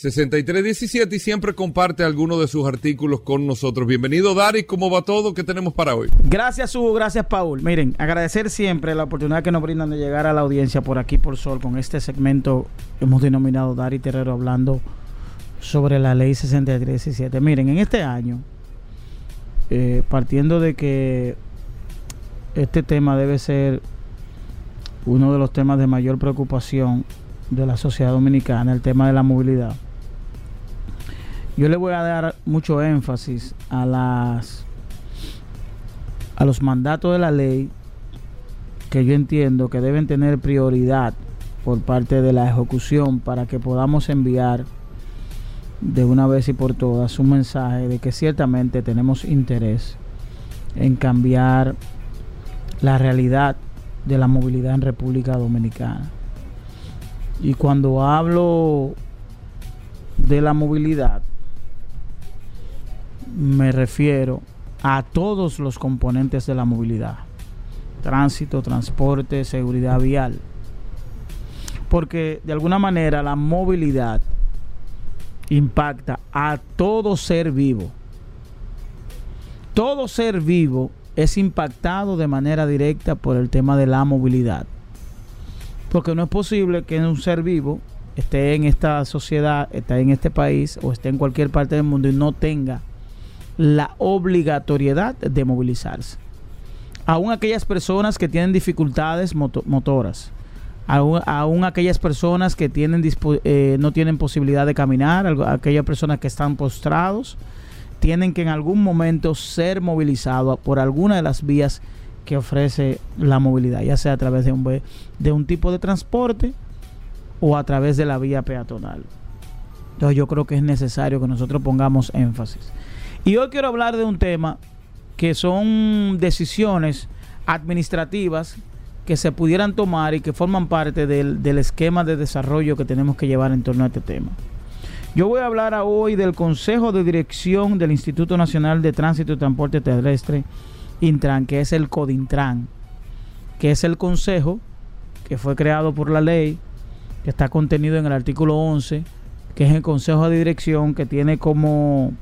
6317 y siempre comparte alguno de sus artículos con nosotros. Bienvenido, Dari. ¿Cómo va todo? ¿Qué tenemos para hoy? Gracias, Hugo. Gracias, Paul. Miren, agradecer siempre la oportunidad que nos brindan de llegar a la audiencia por aquí, por Sol, con este segmento hemos denominado Dari Terrero hablando sobre la ley 6317. Miren, en este año, eh, partiendo de que este tema debe ser uno de los temas de mayor preocupación de la sociedad dominicana, el tema de la movilidad. Yo le voy a dar mucho énfasis a las a los mandatos de la ley que yo entiendo que deben tener prioridad por parte de la ejecución para que podamos enviar de una vez y por todas un mensaje de que ciertamente tenemos interés en cambiar la realidad de la movilidad en República Dominicana. Y cuando hablo de la movilidad, me refiero a todos los componentes de la movilidad. Tránsito, transporte, seguridad vial. Porque de alguna manera la movilidad impacta a todo ser vivo. Todo ser vivo es impactado de manera directa por el tema de la movilidad. Porque no es posible que un ser vivo esté en esta sociedad, esté en este país o esté en cualquier parte del mundo y no tenga la obligatoriedad de movilizarse. Aún aquellas personas que tienen dificultades motoras, aún, aquellas personas que tienen eh, no tienen posibilidad de caminar, aquellas personas que están postrados, tienen que en algún momento ser movilizados por alguna de las vías que ofrece la movilidad, ya sea a través de un, de un tipo de transporte o a través de la vía peatonal. Entonces yo creo que es necesario que nosotros pongamos énfasis. Y hoy quiero hablar de un tema que son decisiones administrativas que se pudieran tomar y que forman parte del, esquema de desarrollo que tenemos que llevar en torno a este tema. Yo voy a hablar hoy del Consejo de Dirección del Instituto Nacional de Tránsito y Transporte Terrestre, Intran, que es el CODINTRAN, que es el consejo que fue creado por la ley, que está contenido en el artículo 11, que es el Consejo de Dirección que tiene como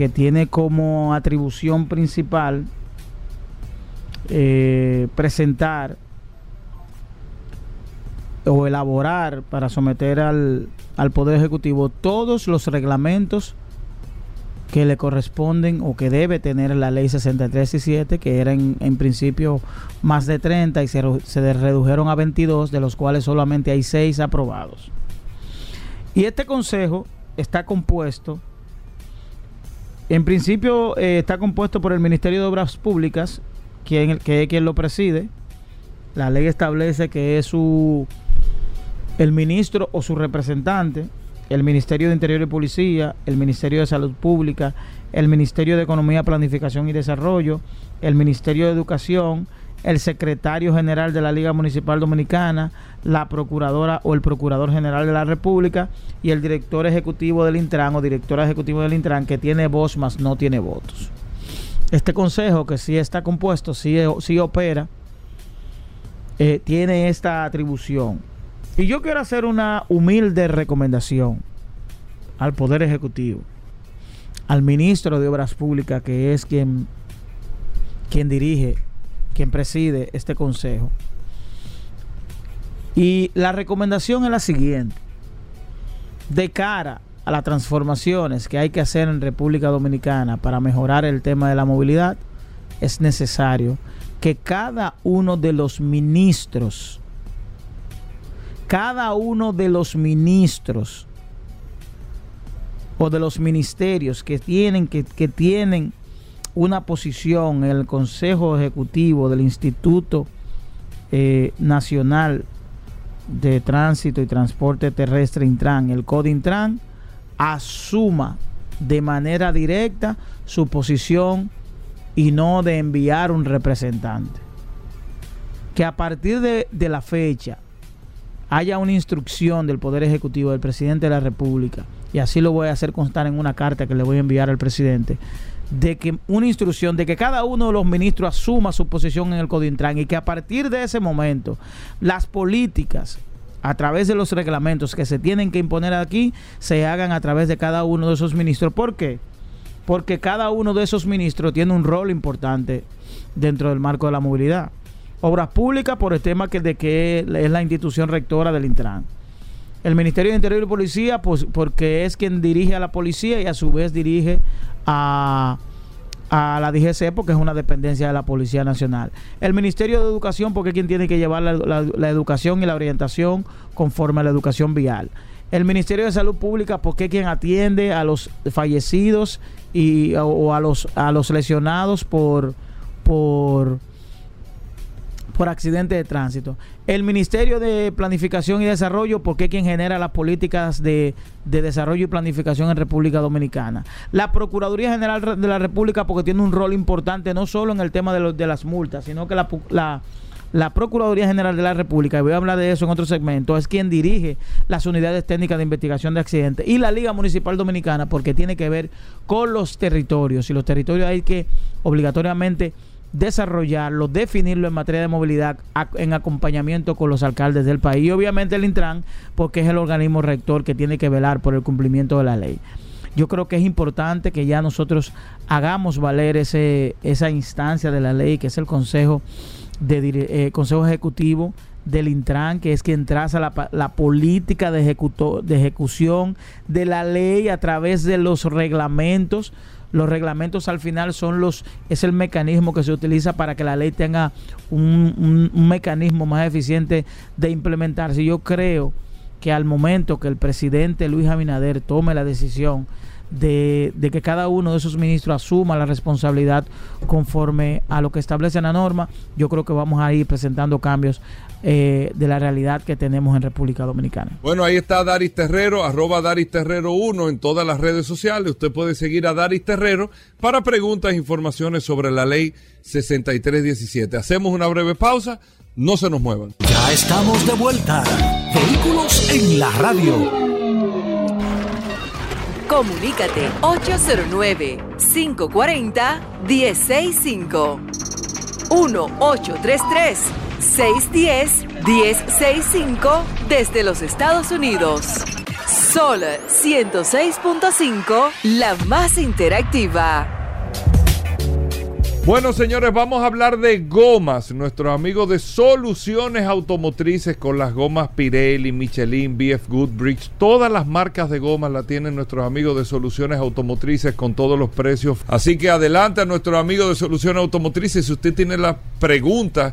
que tiene como atribución principal eh, presentar o elaborar para someter al, al Poder Ejecutivo todos los reglamentos que le corresponden o que debe tener la ley 6317, que eran en principio más de 30 y se, se, redujeron a 22, de los cuales solamente hay 6 aprobados. Y este consejo está compuesto, en principio eh, está compuesto por el Ministerio de Obras Públicas, quien, que es quien lo preside. La ley establece que es su el ministro o su representante, el Ministerio de Interior y Policía, el Ministerio de Salud Pública, el Ministerio de Economía, Planificación y Desarrollo, el Ministerio de Educación, el secretario general de la Liga Municipal Dominicana, la procuradora o el procurador general de la República y el director ejecutivo del Intran o directora ejecutivo del Intran que tiene voz más no tiene votos. Este consejo, que sí está compuesto, sí, sí opera, eh, tiene esta atribución. Y yo quiero hacer una humilde recomendación al Poder Ejecutivo, al ministro de Obras Públicas, que es quien, quien dirige, quien preside este consejo. Y la recomendación es la siguiente. De cara a las transformaciones que hay que hacer en República Dominicana para mejorar el tema de la movilidad, es necesario que cada uno de los ministros, cada uno de los ministros o de los ministerios que tienen, que, tienen una posición en el Consejo Ejecutivo del Instituto eh, Nacional de Tránsito y Transporte Terrestre Intran, el CODINTRAN, asuma de manera directa su posición y no de enviar un representante. Que a partir de, la fecha haya una instrucción del Poder Ejecutivo del Presidente de la República, y así lo voy a hacer constar en una carta que le voy a enviar al presidente, de que una instrucción de que cada uno de los ministros asuma su posición en el Codintran y que a partir de ese momento las políticas a través de los reglamentos que se tienen que imponer aquí, se hagan a través de cada uno de esos ministros. ¿Por qué? Porque cada uno de esos ministros tiene un rol importante dentro del marco de la movilidad. Obras públicas por el tema que, de que es la institución rectora del Intran. El Ministerio de Interior y Policía, pues, porque es quien dirige a la policía y a su vez dirige a, a la DGC, porque es una dependencia de la Policía Nacional. El Ministerio de Educación, porque es quien tiene que llevar la, la- educación y la orientación conforme a la educación vial. El Ministerio de Salud Pública, porque es quien atiende a los fallecidos y, o, o a, los, a los lesionados por, por, por accidente de tránsito. El Ministerio de Planificación y Desarrollo, porque es quien genera las políticas de, de desarrollo y planificación en República Dominicana. La Procuraduría General de la República, porque tiene un rol importante no solo en el tema de, de las multas, sino que la, la, la Procuraduría General de la República, y voy a hablar de eso en otro segmento, es quien dirige las unidades técnicas de investigación de accidentes. Y la Liga Municipal Dominicana, porque tiene que ver con los territorios. Y los territorios hay que obligatoriamente desarrollarlo, definirlo en materia de movilidad en acompañamiento con los alcaldes del país. Y obviamente el Intran, porque es el organismo rector que tiene que velar por el cumplimiento de la ley. Yo creo que es importante que ya nosotros hagamos valer ese, esa instancia de la ley, que es el Consejo, de, eh, consejo Ejecutivo del Intran, que es quien traza la, la política de, ejecuto- de ejecución de la ley a través de los reglamentos. Los reglamentos al final son los es el mecanismo que se utiliza para que la ley tenga un, un- mecanismo más eficiente de implementarse. Yo creo que al momento que el presidente Luis Abinader tome la decisión de, de que cada uno de esos ministros asuma la responsabilidad conforme a lo que establece la norma, yo creo que vamos a ir presentando cambios eh, de la realidad que tenemos en República Dominicana. Bueno, ahí está Daris Terrero, arroba Daris Terrero 1 en todas las redes sociales. Usted puede seguir a Daris Terrero para preguntas e informaciones sobre la ley 6317. Hacemos una breve pausa, no se nos muevan. Ya estamos de vuelta. Vehículos en la radio. Comunícate 809-540-1065. 1-833-610-1065 desde los Estados Unidos. Sol 106.5, la más interactiva. Bueno, señores, vamos a hablar de gomas. Nuestros amigos de Soluciones Automotrices con las gomas Pirelli, Michelin, BF Goodrich, todas las marcas de gomas la tienen nuestros amigos de Soluciones Automotrices con todos los precios. Así que adelante a nuestros amigos de Soluciones Automotrices. Si usted tiene las preguntas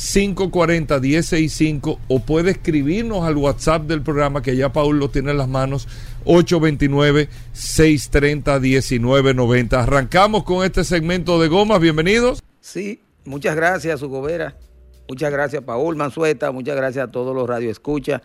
540-1065 o puede escribirnos al WhatsApp del programa que ya Paul lo tiene en las manos 829-630-1990. Arrancamos con este segmento de gomas, bienvenidos. Sí, muchas gracias, Gobera. Muchas gracias, Paul Manzueta. Muchas gracias a todos los radioescuchas.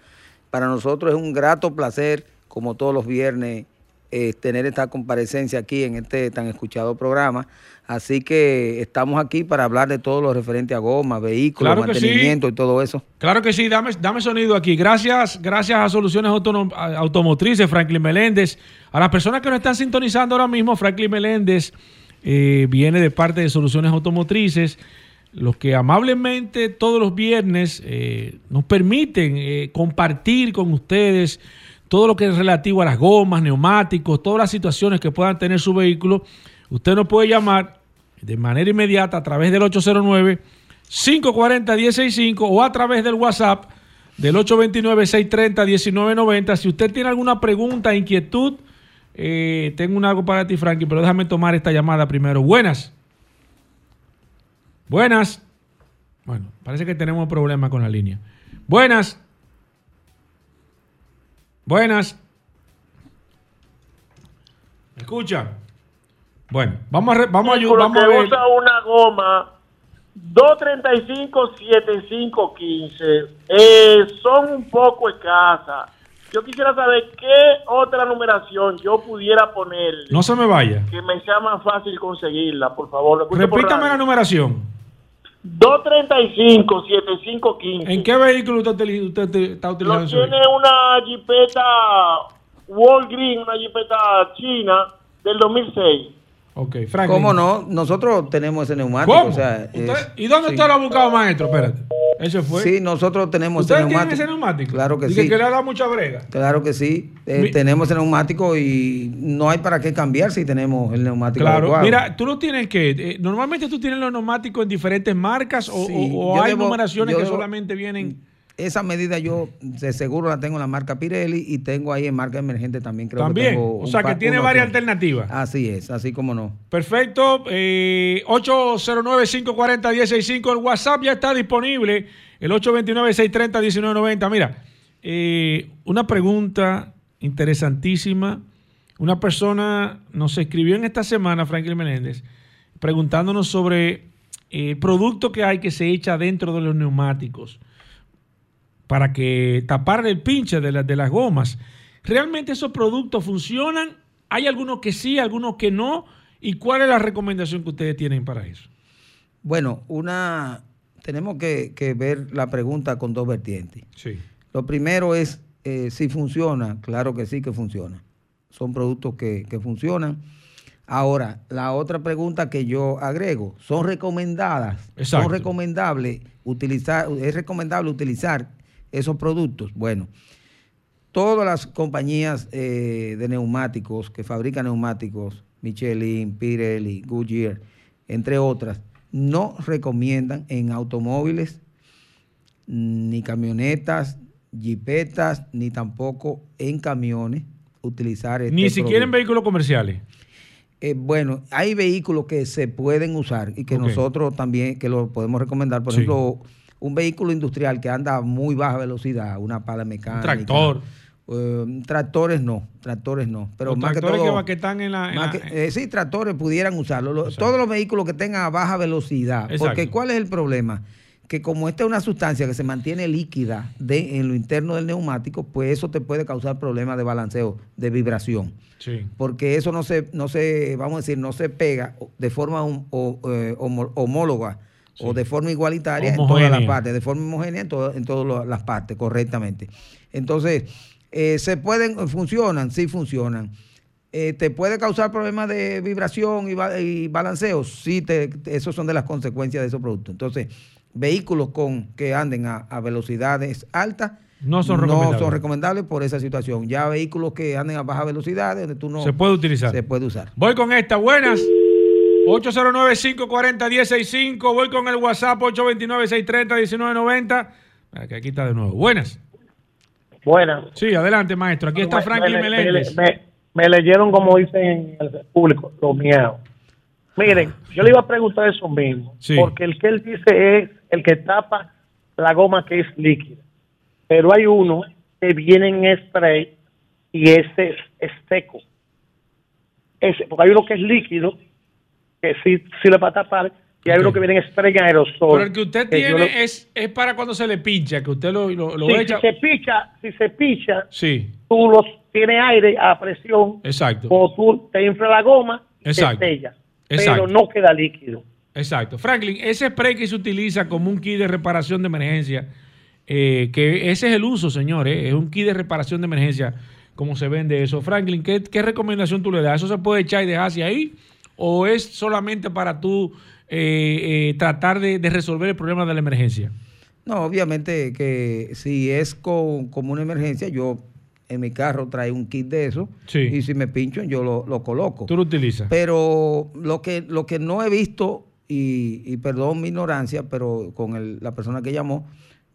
Para nosotros es un grato placer, como todos los viernes, eh, tener esta comparecencia aquí en este tan escuchado programa. Así que estamos aquí para hablar de todo lo referente a goma, vehículos, Claro que sí. mantenimiento y todo eso. Claro que sí, dame, dame sonido aquí. Gracias, gracias a Soluciones Autonom- Automotrices, Franklin Meléndez. A las personas que nos están sintonizando ahora mismo, Franklin Meléndez eh, viene de parte de Soluciones Automotrices, los que amablemente todos los viernes eh, nos permiten eh, compartir con ustedes todo lo que es relativo a las gomas, neumáticos, todas las situaciones que puedan tener su vehículo. Usted nos puede llamar de manera inmediata a través del 809 540-1065 o a través del WhatsApp del 829-630-1990. Si usted tiene alguna pregunta, inquietud, eh, tengo un algo para ti, Frankie, pero déjame tomar esta llamada primero. Buenas. Buenas. Bueno, parece que tenemos problemas con la línea. Buenas. Buenas. ¿Me escucha? Bueno, vamos a, re- vamos a, vamos a ver. usa una goma 235-7515 eh, son un poco escasas. yo quisiera saber qué otra numeración yo pudiera poner No se me vaya. que me sea más fácil conseguirla, por favor. Por Repítame la numeración. 235-7515. ¿En qué vehículo usted, usted te- está utilizando Lo tiene una jipeta Walgreen, una jipeta china del 2006. Ok, Franklin. ¿Cómo no? Nosotros tenemos ese neumático. ¿Cómo? O sea, ¿Usted- es- ¿Y dónde sí. usted lo ha buscado, maestro? Espérate. ¿Ese fue? Sí, nosotros tenemos ese ¿Ustedes tienen neumático. ese neumático? Claro que Dice sí. que le ha dado mucha brega. Claro que sí. Eh, Mi- tenemos ese neumático y no hay para qué cambiar si tenemos el neumático Claro, adecuado. mira, tú lo tienes que. eh, normalmente tú tienes los neumáticos en diferentes marcas o, Sí, o- o yo hay debo- numeraciones que debo- solamente vienen. Esa medida yo de seguro la tengo en la marca Pirelli y tengo ahí en marca emergente también. Creo También. Que tengo O sea, que tiene varias que- alternativas. Así es, así como no. Perfecto. Eh, 809-540-165. El WhatsApp ya está disponible. El 829-630-1990. Mira, eh, una pregunta interesantísima. Una persona nos escribió en esta semana, Franklin Menéndez, preguntándonos sobre eh, el producto que hay que se echa dentro de los neumáticos para que tapar el pinche de, la- de las gomas. ¿Realmente esos productos funcionan? ¿Hay algunos que sí, algunos que no? ¿Y cuál es la recomendación que ustedes tienen para eso? Bueno, una tenemos que, que ver la pregunta con dos vertientes. Sí. Lo primero es eh, si funciona. Claro que sí que funciona. Son productos que, que funcionan. Ahora, la otra pregunta que yo agrego, ¿son recomendadas? Exacto. ¿Son recomendables utilizar, es recomendable utilizar esos productos? Bueno, todas las compañías eh, de neumáticos que fabrican neumáticos, Michelin, Pirelli, Goodyear, entre otras, no recomiendan en automóviles ni camionetas, jipetas, ni tampoco en camiones utilizar este Ni siquiera en vehículos comerciales. Eh, bueno, hay vehículos que se pueden usar y que nosotros también que lo podemos recomendar. Por Sí. ejemplo, un vehículo industrial que anda a muy baja velocidad, una pala mecánica. tractor. eh, tractores no, tractores no. Pero Los más tractores que todo, que están en la- en más la- que- eh, sí, tractores pudieran usarlo. Lo- todos los vehículos que tengan a baja velocidad. Exacto. Porque ¿cuál es el problema? Que como esta es una sustancia que se mantiene líquida de, en lo interno del neumático, pues eso te puede causar problemas de balanceo, de vibración Sí. porque eso no se, no se, vamos a decir, no se pega de forma hom- o- eh, homo- o de forma igualitaria en todas las partes, de forma homogénea en, todo- en todas las partes, correctamente. Entonces, eh, se pueden, funcionan, sí funcionan. Eh, ¿Te puede causar problemas de vibración y, ba- y balanceo? Sí, te, esos son de las consecuencias de esos productos. Entonces, vehículos con que anden a, a velocidades altas No son recomendables. son recomendables por esa situación. Ya vehículos que anden a baja velocidad, donde tú no... Se puede utilizar. Se puede usar. Voy con esta. Buenas. 809-540-165. Voy con el WhatsApp 829-630-1990. Ah, Que aquí está de nuevo. Buenas. Buenas. Sí, adelante, maestro. Aquí está Franklin me, Meléndez. me- me- me leyeron, como dicen en el público, los miedos. Miren, yo le iba a preguntar eso mismo. Sí. Porque el que él dice es el que tapa la goma que es líquida. Pero hay uno que viene en spray y ese es seco. Ese, porque hay uno que es líquido, que sí, sí le va a tapar, y hay Ok. uno que viene en spray en aerosol. Pero el que usted que tiene lo- es, es para cuando se le pincha, que usted lo, lo, lo Sí, echa. si se picha, si se picha, Sí, tú los tienes aire a presión, exacto. o tú te infla la goma y Exacto. te sella. Exacto. Pero no queda líquido. Exacto. Franklin, ese spray que se utiliza como un kit de reparación de emergencia, eh, que ese es el uso, señores, es un kit de reparación de emergencia, como se vende eso. Franklin, ¿qué, qué recomendación tú le das? ¿Eso se puede echar y dejarse ahí? ¿O es solamente para tú eh, eh, tratar de, de resolver el problema de la emergencia? No, obviamente que si es con, como una emergencia, yo en mi carro traigo un kit de eso Sí. y si me pincho yo lo, lo coloco. ¿Tú lo utilizas? Pero lo que, lo que no he visto, y, y perdón mi ignorancia, pero con el- la persona que llamó,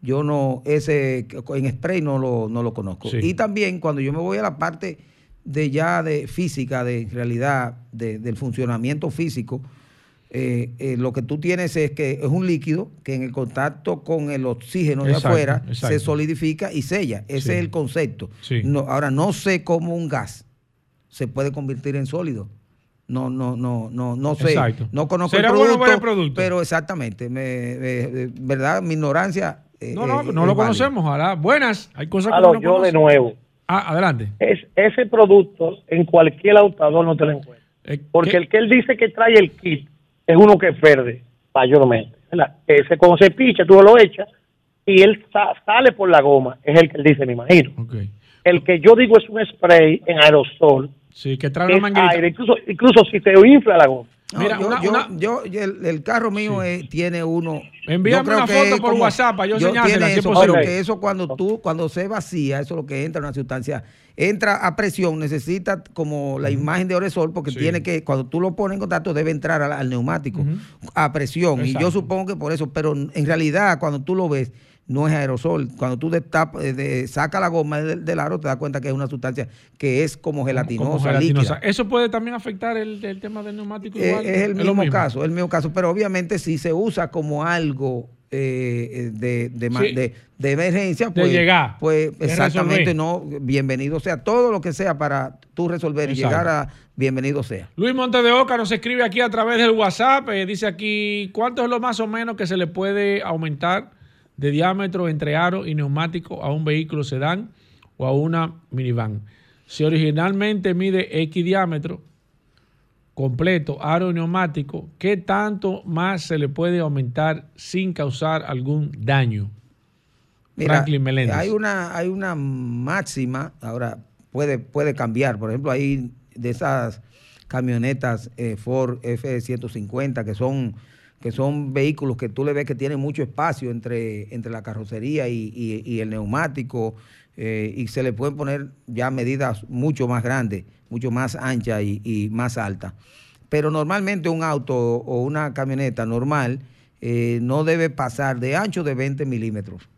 yo no, ese en spray no lo, no lo conozco. Sí. Y también cuando yo me voy a la parte de ya de física, de realidad, de- del funcionamiento físico, eh, eh, lo que tú tienes es que es un líquido que en el contacto con el oxígeno de afuera exacto. se solidifica y sella. Ese Sí. es el concepto. Sí. No, ahora, no sé cómo un gas se puede convertir en sólido. No, no, no, no, no sé. Exacto. No conozco el producto, ver el producto. pero exactamente, me, me- eh, verdad, mi ignorancia. eh, No, no, no lo conocemos. Ojalá. Buenas. Hay cosas que uno no yo de nuevo. Ah, adelante. Es, ese producto en cualquier autador no te lo encuentras. Eh, Porque ¿qué? el que él dice que trae el kit es uno que perde mayormente. ¿verdad? Ese cuando se picha, tú lo echas y él sa- sale por la goma. Es el que él dice, me imagino. El que yo digo es un spray en aerosol. Sí, que trae una aire, incluso, incluso si te infla la goma. No, yo, una- yo- una- yo- yo- el, el carro mío tiene uno. Envíame yo una que foto por WhatsApp para yo enseñársela, es eso, posible. porque eso cuando tú, cuando se vacía, eso es lo que entra una sustancia, entra a presión, necesita como la imagen de aerosol, porque Sí. tiene que, cuando tú lo pones en contacto, debe entrar al, al neumático a presión. Y yo supongo que por eso, pero en realidad, cuando tú lo ves, no es aerosol. Cuando tú destapa- eh, de- sacas la goma del, del aro, te das cuenta que es una sustancia que es como gelatinosa, Como gelatinosa. líquida. Eso puede también afectar el, el tema del neumático Eh, igual. es el mismo caso, el mismo caso, pero obviamente si se usa como algo eh, de, de, ma- Sí. de- de emergencia, pues, llegar, pues exactamente resolver. no, bienvenido sea, todo lo que sea para tú resolver y llegar a bienvenido sea. Luis Monte de Oca nos escribe aquí a través del WhatsApp. eh, dice aquí, ¿cuánto es lo más o menos que se le puede aumentar de diámetro entre aro y neumático a un vehículo sedán o a una minivan? Si originalmente mide X diámetro completo, aro y neumático, ¿qué tanto más se le puede aumentar sin causar algún daño? Mira, Franklin Meléndez. hay una, hay una máxima, ahora puede, puede cambiar, por ejemplo, hay de esas camionetas eh, Ford F-150 que son, que son vehículos que tú le ves que tienen mucho espacio entre, entre la carrocería y, y- el neumático eh, y se le pueden poner ya medidas mucho más grandes, mucho más anchas y, y más altas. Pero normalmente un auto o una camioneta normal eh, no debe pasar de ancho de 20 milímetros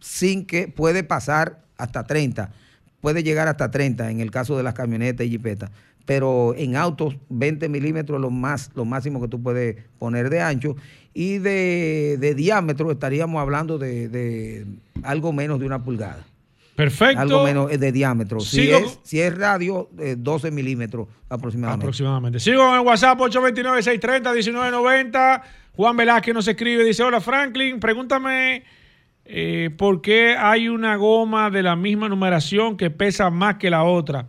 sin que puede pasar hasta 30, puede llegar hasta 30 en el caso de las camionetas y jipetas, pero en autos 20 milímetros lo más lo máximo que tú puedes poner de ancho y de, de diámetro estaríamos hablando de, de algo menos de una pulgada. Perfecto. Algo menos eh, de diámetro. Si es, si es radio, eh, 12 milímetros aproximadamente. Aproximadamente. Sigo en el WhatsApp 829-630-1990. Juan Velázquez nos escribe, dice, hola Franklin, pregúntame eh, por qué hay una goma de la misma numeración que pesa más que la otra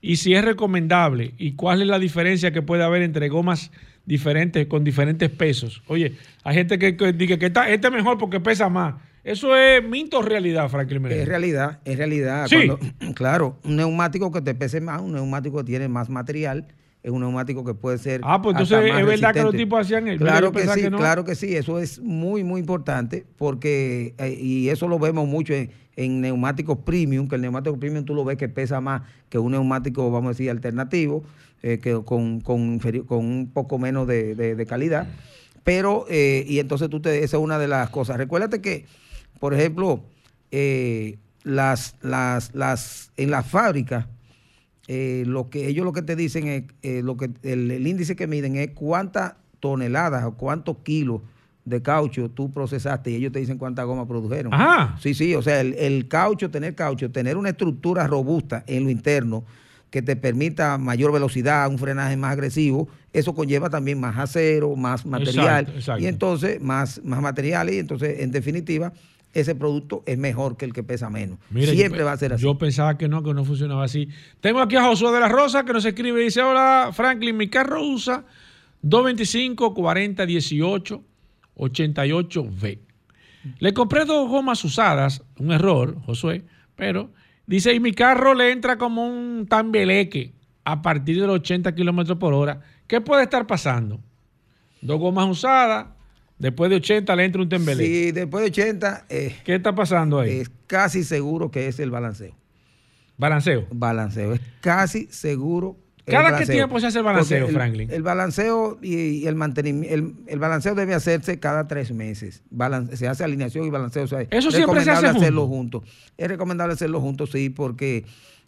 y si es recomendable y cuál es la diferencia que puede haber entre gomas diferentes con diferentes pesos. Oye, hay gente que, que dice que está, este es mejor porque pesa más. Eso es mito o realidad, Franklin Meléndez? Es realidad, es realidad. Sí. Cuando- <clears throat> claro, un neumático que te pese más, un neumático que tiene más material, es un neumático que puede ser. Ah, pues entonces es verdad que los tipos hacían eso. Claro que sí, que no. claro que sí. Eso es muy, muy importante porque, eh, y eso lo vemos mucho en, en neumáticos premium, que el neumático premium tú lo ves que pesa más que un neumático, vamos a decir, alternativo, eh, que con, con, un poco menos de, de- calidad. Pero, eh, y entonces tú te, esa es una de las cosas. Recuérdate que, por ejemplo, eh, las, las, las, en las fábricas, lo que ellos lo que te dicen es, lo que el índice que miden es cuántas toneladas o cuántos kilos de caucho tú procesaste y ellos te dicen cuánta goma produjeron. Ajá. Sí, sí, o sea, el, el caucho, tener caucho, tener una estructura robusta en lo interno que te permita mayor velocidad, un frenaje más agresivo, eso conlleva también más acero, más material Exacto, exacto. y entonces más, más materiales y entonces en definitiva ese producto es mejor que el que pesa menos. Mira, Siempre yo, va a ser así. Yo pensaba que no, que no funcionaba así. Tengo aquí a Josué de la Rosa que nos escribe y dice, hola Franklin, mi carro usa 225 40 18 88V. Le compré dos gomas usadas, un error, Josué, pero dice, y mi carro le entra como un tambeleque a partir de los 80 kilómetros por hora. ¿Qué puede estar pasando? Dos gomas usadas, después de 80 le entra un tembeleque. Sí, después de 80, eh, ¿Qué está pasando ahí? es casi seguro que es el balanceo. Balanceo. Balanceo, es casi seguro. ¿Cada qué tiempo se hace el balanceo, el- Franklin? El balanceo y, y el mantenimiento, el, el balanceo debe hacerse cada tres meses. Se hace alineación y balanceo. o sea, ¿Eso es siempre se hace recomendable hacerlo junto? juntos. Es recomendable hacerlo juntos, sí, porque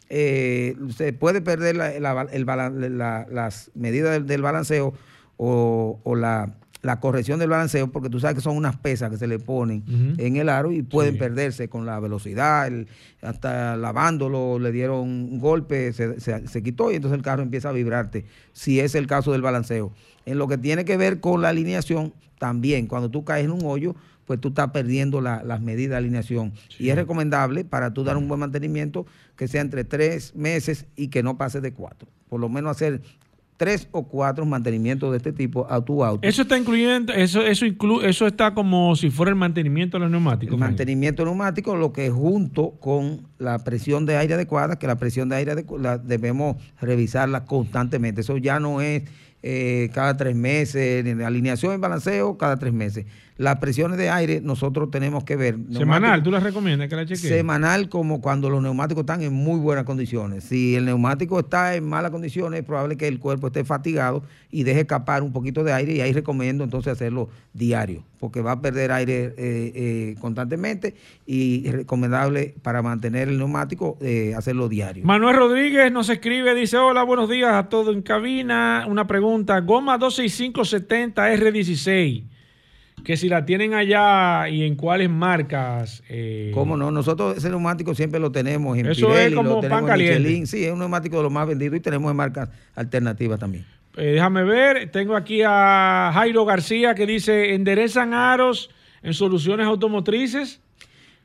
eh, se puede perder la- la- el la- las medidas del, del balanceo o, o la, la corrección del balanceo, porque tú sabes que son unas pesas que se le ponen en el aro y pueden Sí. perderse con la velocidad, el- hasta lavándolo, le dieron un golpe, se, se- se quitó y entonces el carro empieza a vibrarte, si es el caso del balanceo. En lo que tiene que ver con la alineación, también cuando tú caes en un hoyo, pues tú estás perdiendo la- las medidas de alineación. Y es recomendable para tú dar un buen mantenimiento que sea entre tres meses y que no pase de cuatro. Por lo menos hacer tres o cuatro mantenimientos de este tipo a tu auto. Eso está incluyendo, eso, eso inclu, eso está como si fuera el mantenimiento de los neumáticos. El Frank. mantenimiento neumático, lo que junto con la presión de aire adecuada, que la presión de aire la debemos revisarla constantemente. Eso ya no es eh, cada tres meses, alineación y balanceo cada tres meses. Las presiones de aire nosotros tenemos que ver. Semanal, ¿tú la recomiendas que la chequees? Semanal como cuando los neumáticos están en muy buenas condiciones. Si el neumático está en malas condiciones, es probable que el cuerpo esté fatigado y deje escapar un poquito de aire y ahí recomiendo entonces hacerlo diario, porque va a perder aire eh, eh, constantemente y es recomendable para mantener el neumático eh, hacerlo diario. Manuel Rodríguez nos escribe, dice, hola, buenos días a todos en cabina. Una pregunta, goma 26570 R16, que si la tienen allá y en cuáles marcas. eh, ¿Cómo no? Nosotros ese neumático siempre lo tenemos en Eso Pirelli, es como lo tenemos pan en. Michelin. Sí, es un neumático de los más vendidos y tenemos en marcas alternativas también. eh, déjame ver, tengo aquí a Jairo García que dice, enderezan aros en soluciones automotrices.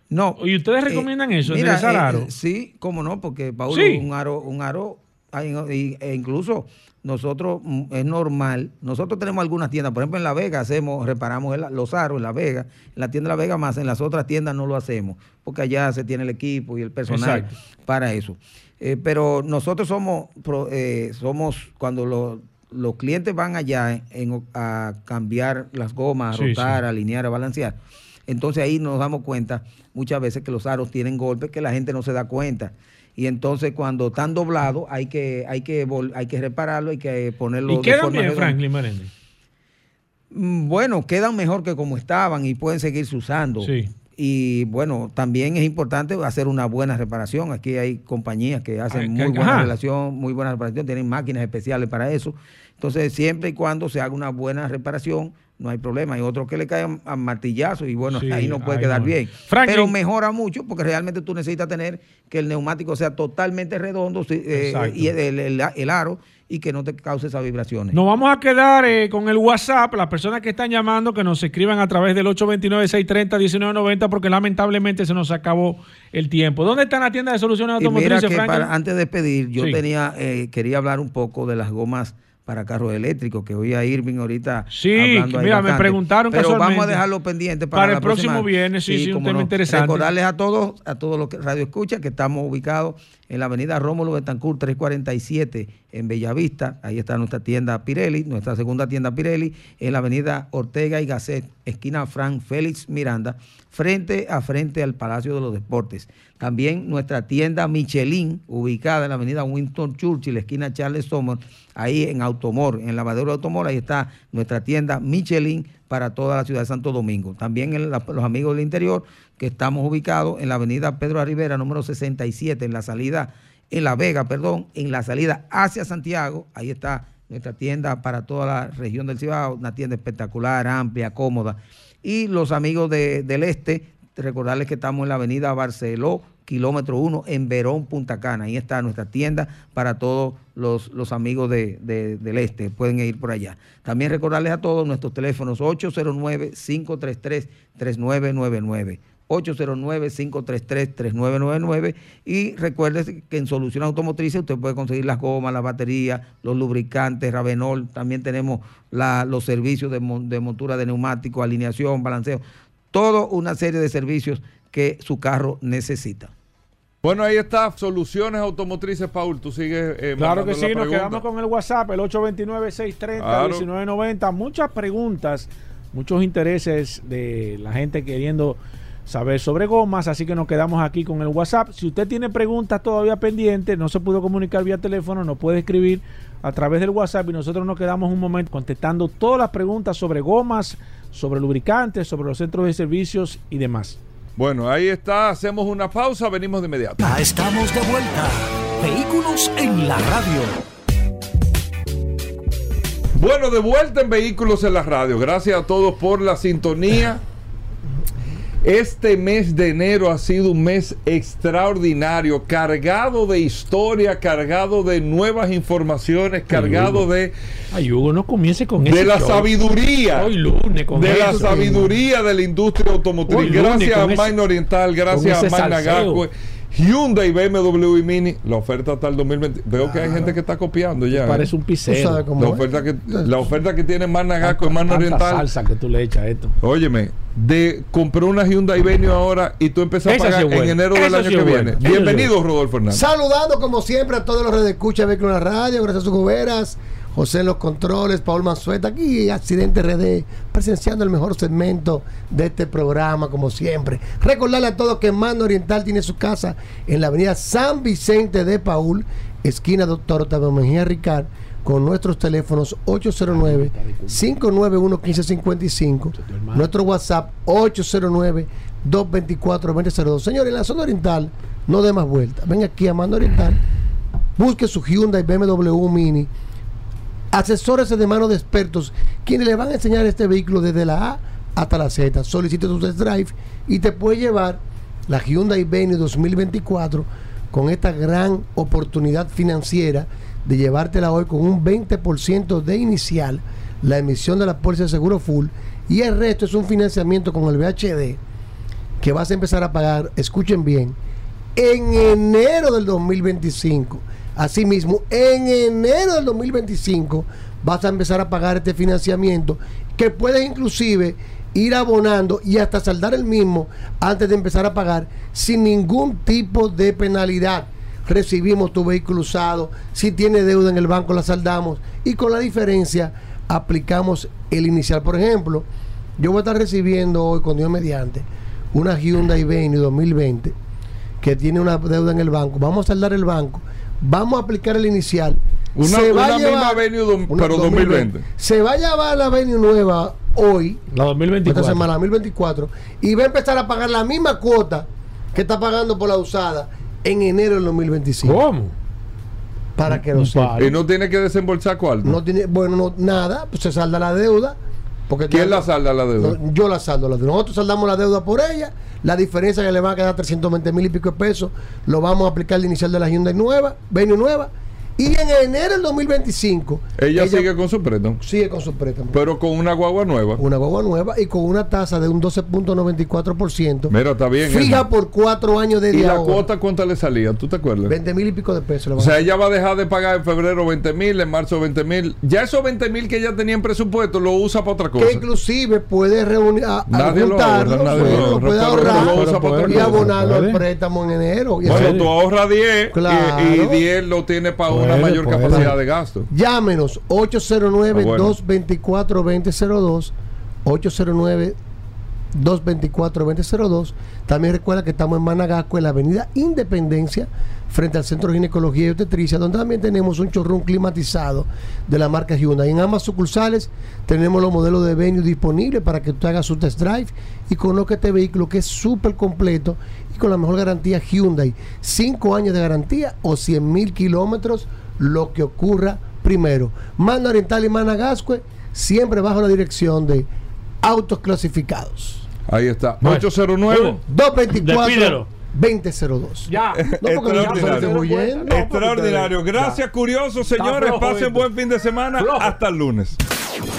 No. ¿Y ustedes Eh, recomiendan eso, mira, enderezar aros? sí, cómo no, porque Paulo, Sí. un aro, un aro, e incluso nosotros mm, es normal, nosotros tenemos algunas tiendas, por ejemplo en La Vega hacemos, reparamos el- los aros en La Vega, en la tienda de La Vega más, en las otras tiendas no lo hacemos, porque allá se tiene el equipo y el personal Exacto. para eso. Eh, pero nosotros somos, eh, somos cuando los los clientes van allá en- a cambiar las gomas, a Sí, rotar, sí. a alinear, a balancear. Entonces ahí nos damos cuenta muchas veces que los aros tienen golpes que la gente no se da cuenta. Y entonces cuando están doblados hay que, hay que, hay que repararlo, hay que ponerlo ¿Y de quedan bien. Franklin? Mm, Bueno, quedan mejor que como estaban y pueden seguirse usando. Sí. Y bueno, también es importante hacer una buena reparación. Aquí hay compañías que hacen Ay, muy que- buena ajá. relación, muy buena reparación, tienen máquinas especiales para eso. Entonces, siempre y cuando se haga una buena reparación, no hay problema. Hay otros que le caen a martillazo y bueno, Sí, ahí no puede ahí quedar no. bien. Franklin- Pero mejora mucho porque realmente tú necesitas tener que el neumático sea totalmente redondo eh, y el, el- el aro y que no te cause esas vibraciones. Nos vamos a quedar eh, con el WhatsApp, las personas que están llamando, que nos escriban a través del 829-630-1990, porque lamentablemente se nos acabó el tiempo. ¿Dónde está la tienda de soluciones Y mira automotrices, que para- antes de despedir, yo Sí. tenía, eh, quería hablar un poco de las gomas para carros eléctricos, que oí a Irving ahorita Sí, hablando mira, me preguntaron Pero vamos a casualmente. dejarlo pendiente para, Para la el próximo viernes, sí, sí, un tema interesante. Recordarles a todos, a todos los que radio escucha, que estamos ubicados en la avenida Rómulo Betancourt 347 en Bellavista. Ahí está nuestra tienda Pirelli, nuestra segunda tienda Pirelli, en la avenida Ortega y Gasset, esquina Fran Félix Miranda, frente a frente al Palacio de los Deportes. También nuestra tienda Michelin, ubicada en la avenida Winston Churchill, esquina Charles Sommer, ahí en Automor, en Lavadero de Automor, ahí está nuestra tienda Michelin para toda la ciudad de Santo Domingo. También los amigos del interior, que estamos ubicados en la avenida Pedro Rivera, número 67, en la salida, en La Vega, perdón, en la salida hacia Santiago, ahí está nuestra tienda para toda la región del Cibao, una tienda espectacular, amplia, cómoda. Y los amigos de- del este, recordarles que estamos en la avenida Barceló, kilómetro 1, en Verón, Punta Cana. Ahí está nuestra tienda para todos los, los amigos de- del este. Pueden ir por allá. También recordarles a todos nuestros teléfonos 809-533-3999. 809-533-3999 y recuerde que en Soluciones Automotrices usted puede conseguir las gomas, las baterías, los lubricantes, Ravenol, también tenemos la- los servicios de, mon- de montura de neumático, alineación, balanceo, toda una serie de servicios que su carro necesita. Bueno, ahí está, soluciones automotrices, Paul. Tú sigues. eh, Claro que sí, la nos quedamos con el WhatsApp, el 829-630-1990. Muchas preguntas, muchos intereses de la gente queriendo saber sobre gomas, así que nos quedamos aquí con el WhatsApp. Si usted tiene preguntas todavía pendientes, no se pudo comunicar vía teléfono, nos puede escribir a través del WhatsApp y nosotros nos quedamos un momento contestando todas las preguntas sobre gomas, sobre lubricantes, sobre los centros de servicios y demás. Bueno, ahí está. Hacemos una pausa. Venimos de inmediato. Ya estamos de vuelta. Vehículos en la radio. Bueno, de vuelta en Vehículos en la Radio. Gracias a todos por la sintonía. Este mes de enero ha sido un mes extraordinario, cargado de historia, cargado de nuevas informaciones, cargado de, Ay, Hugo, no comience con de ese la show. sabiduría. Hoy lunes con de la eso. sabiduría de la industria automotriz. Hoy gracias a Magna Oriental, gracias a Magna salseo. Hyundai, BMW y Mini. La oferta hasta el 2020. Veo que hay gente que está copiando ya. Parece ¿eh? un pisero. La oferta, que, la oferta que tiene Gascue, Magna Tanta Oriental. salsa que tú le echas a esto. Óyeme, de compré una Hyundai Venue ahora y tú empiezas a Esa pagar sí es en enero del Esa año sí que viene. Bienvenido, Rodolfo Hernández. Saludando como siempre a todos los redes de escucha Vehículo en la Radio, gracias a sus goberas, José los controles, Paul Manzueta, aquí Accidente RD, presenciando el mejor segmento de este programa, como siempre. Recordarle a todos que Mando Oriental tiene su casa en la avenida San Vicente de Paul, esquina Doctor Octavio Mejía Ricard, con nuestros teléfonos 809-591-1555, nuestro WhatsApp 809-224-2002. Señores, en la zona oriental, no dé más vueltas. Ven aquí a Mando Oriental, busque su Hyundai BMW Mini, asesórese de mano de expertos quienes le van a enseñar este vehículo desde la A hasta la Z. Solicite tu test drive y te puede llevar la Hyundai Venue 2024 con esta gran oportunidad financiera de llevártela hoy con un 20% de inicial, la emisión de la póliza de seguro full y el resto es un financiamiento con el VHD que vas a empezar a pagar, escuchen bien, en enero del 2025. Asimismo, en enero del 2025 vas a empezar a pagar este financiamiento que puedes inclusive ir abonando y hasta saldar el mismo antes de empezar a pagar sin ningún tipo de penalidad. Recibimos tu vehículo usado, si tiene deuda en el banco la saldamos y con la diferencia aplicamos el inicial. Por ejemplo, yo voy a estar recibiendo hoy con Dios mediante una Hyundai Venue 2020 que tiene una deuda en el banco. Vamos a saldar el banco, vamos a aplicar el inicial. Una, Se va una a misma llevar- Venue, dom- una pero 2020. Se va a llevar la Venue nueva hoy, La 2024. esta semana, 2024, y va a empezar a pagar la misma cuota que está pagando por la usada en enero del 2025. ¿Cómo? Para que lo sepa. Y no tiene que desembolsar cuarto. No tiene, bueno, no, nada, pues se salda la deuda. Porque ¿Quién la salda la deuda? Yo la saldo la deuda. Nosotros saldamos la deuda por ella. La diferencia que le va a quedar 320 mil y pico de pesos, lo vamos a aplicar al inicial de la Hyundai nueva, Venue nueva. Y en enero del 2025, Ella, sigue con su préstamo. sigue con su préstamo. Pero con una guagua nueva. Una guagua nueva y con una tasa de un 12.94%. Mira, está bien. Fija eso. por cuatro años de ¿Y la ahora. cuota cuánto le salía? ¿Tú te acuerdas? 20 mil y pico de pesos. O sea, ella va a dejar de pagar en febrero 20 mil, en marzo 20 mil. Ya esos 20 mil que ella tenía en presupuesto lo usa para otra cosa. que inclusive puede reunir a, a Nadie lo ahorra, nadie puede ahorrar lo usa para otra y cosa. abonarlo al préstamo en enero. Y Bueno, tú ahorras 10 y- Claro. y, 10 lo tiene para una mayor puede. capacidad de gasto. Llámenos Ah, bueno. 809-224-2002. 809-224-2002. También recuerda que estamos en Managasco, en la avenida Independencia, frente al Centro de Ginecología y Obstetricia, donde también tenemos un chorrón climatizado de la marca Hyundai. En ambas sucursales tenemos los modelos de Venue disponibles para que tú hagas su test drive y conozca este vehículo que es súper completo y con la mejor garantía Hyundai. 5 años de garantía o 100 mil kilómetros, lo que ocurra primero. Manda Oriental y Managascue, siempre bajo la dirección de autos clasificados. Ahí está. Bueno. 809. 224 Despídelo. 2002. Ya. No, porque no se Extraordinario. Extraordinario. Gracias, curiosos, señores. flojo Pasen buen fin de semana. Flojo. Hasta el lunes.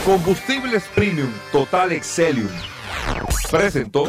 Combustibles Premium Total Excelium. Presentó.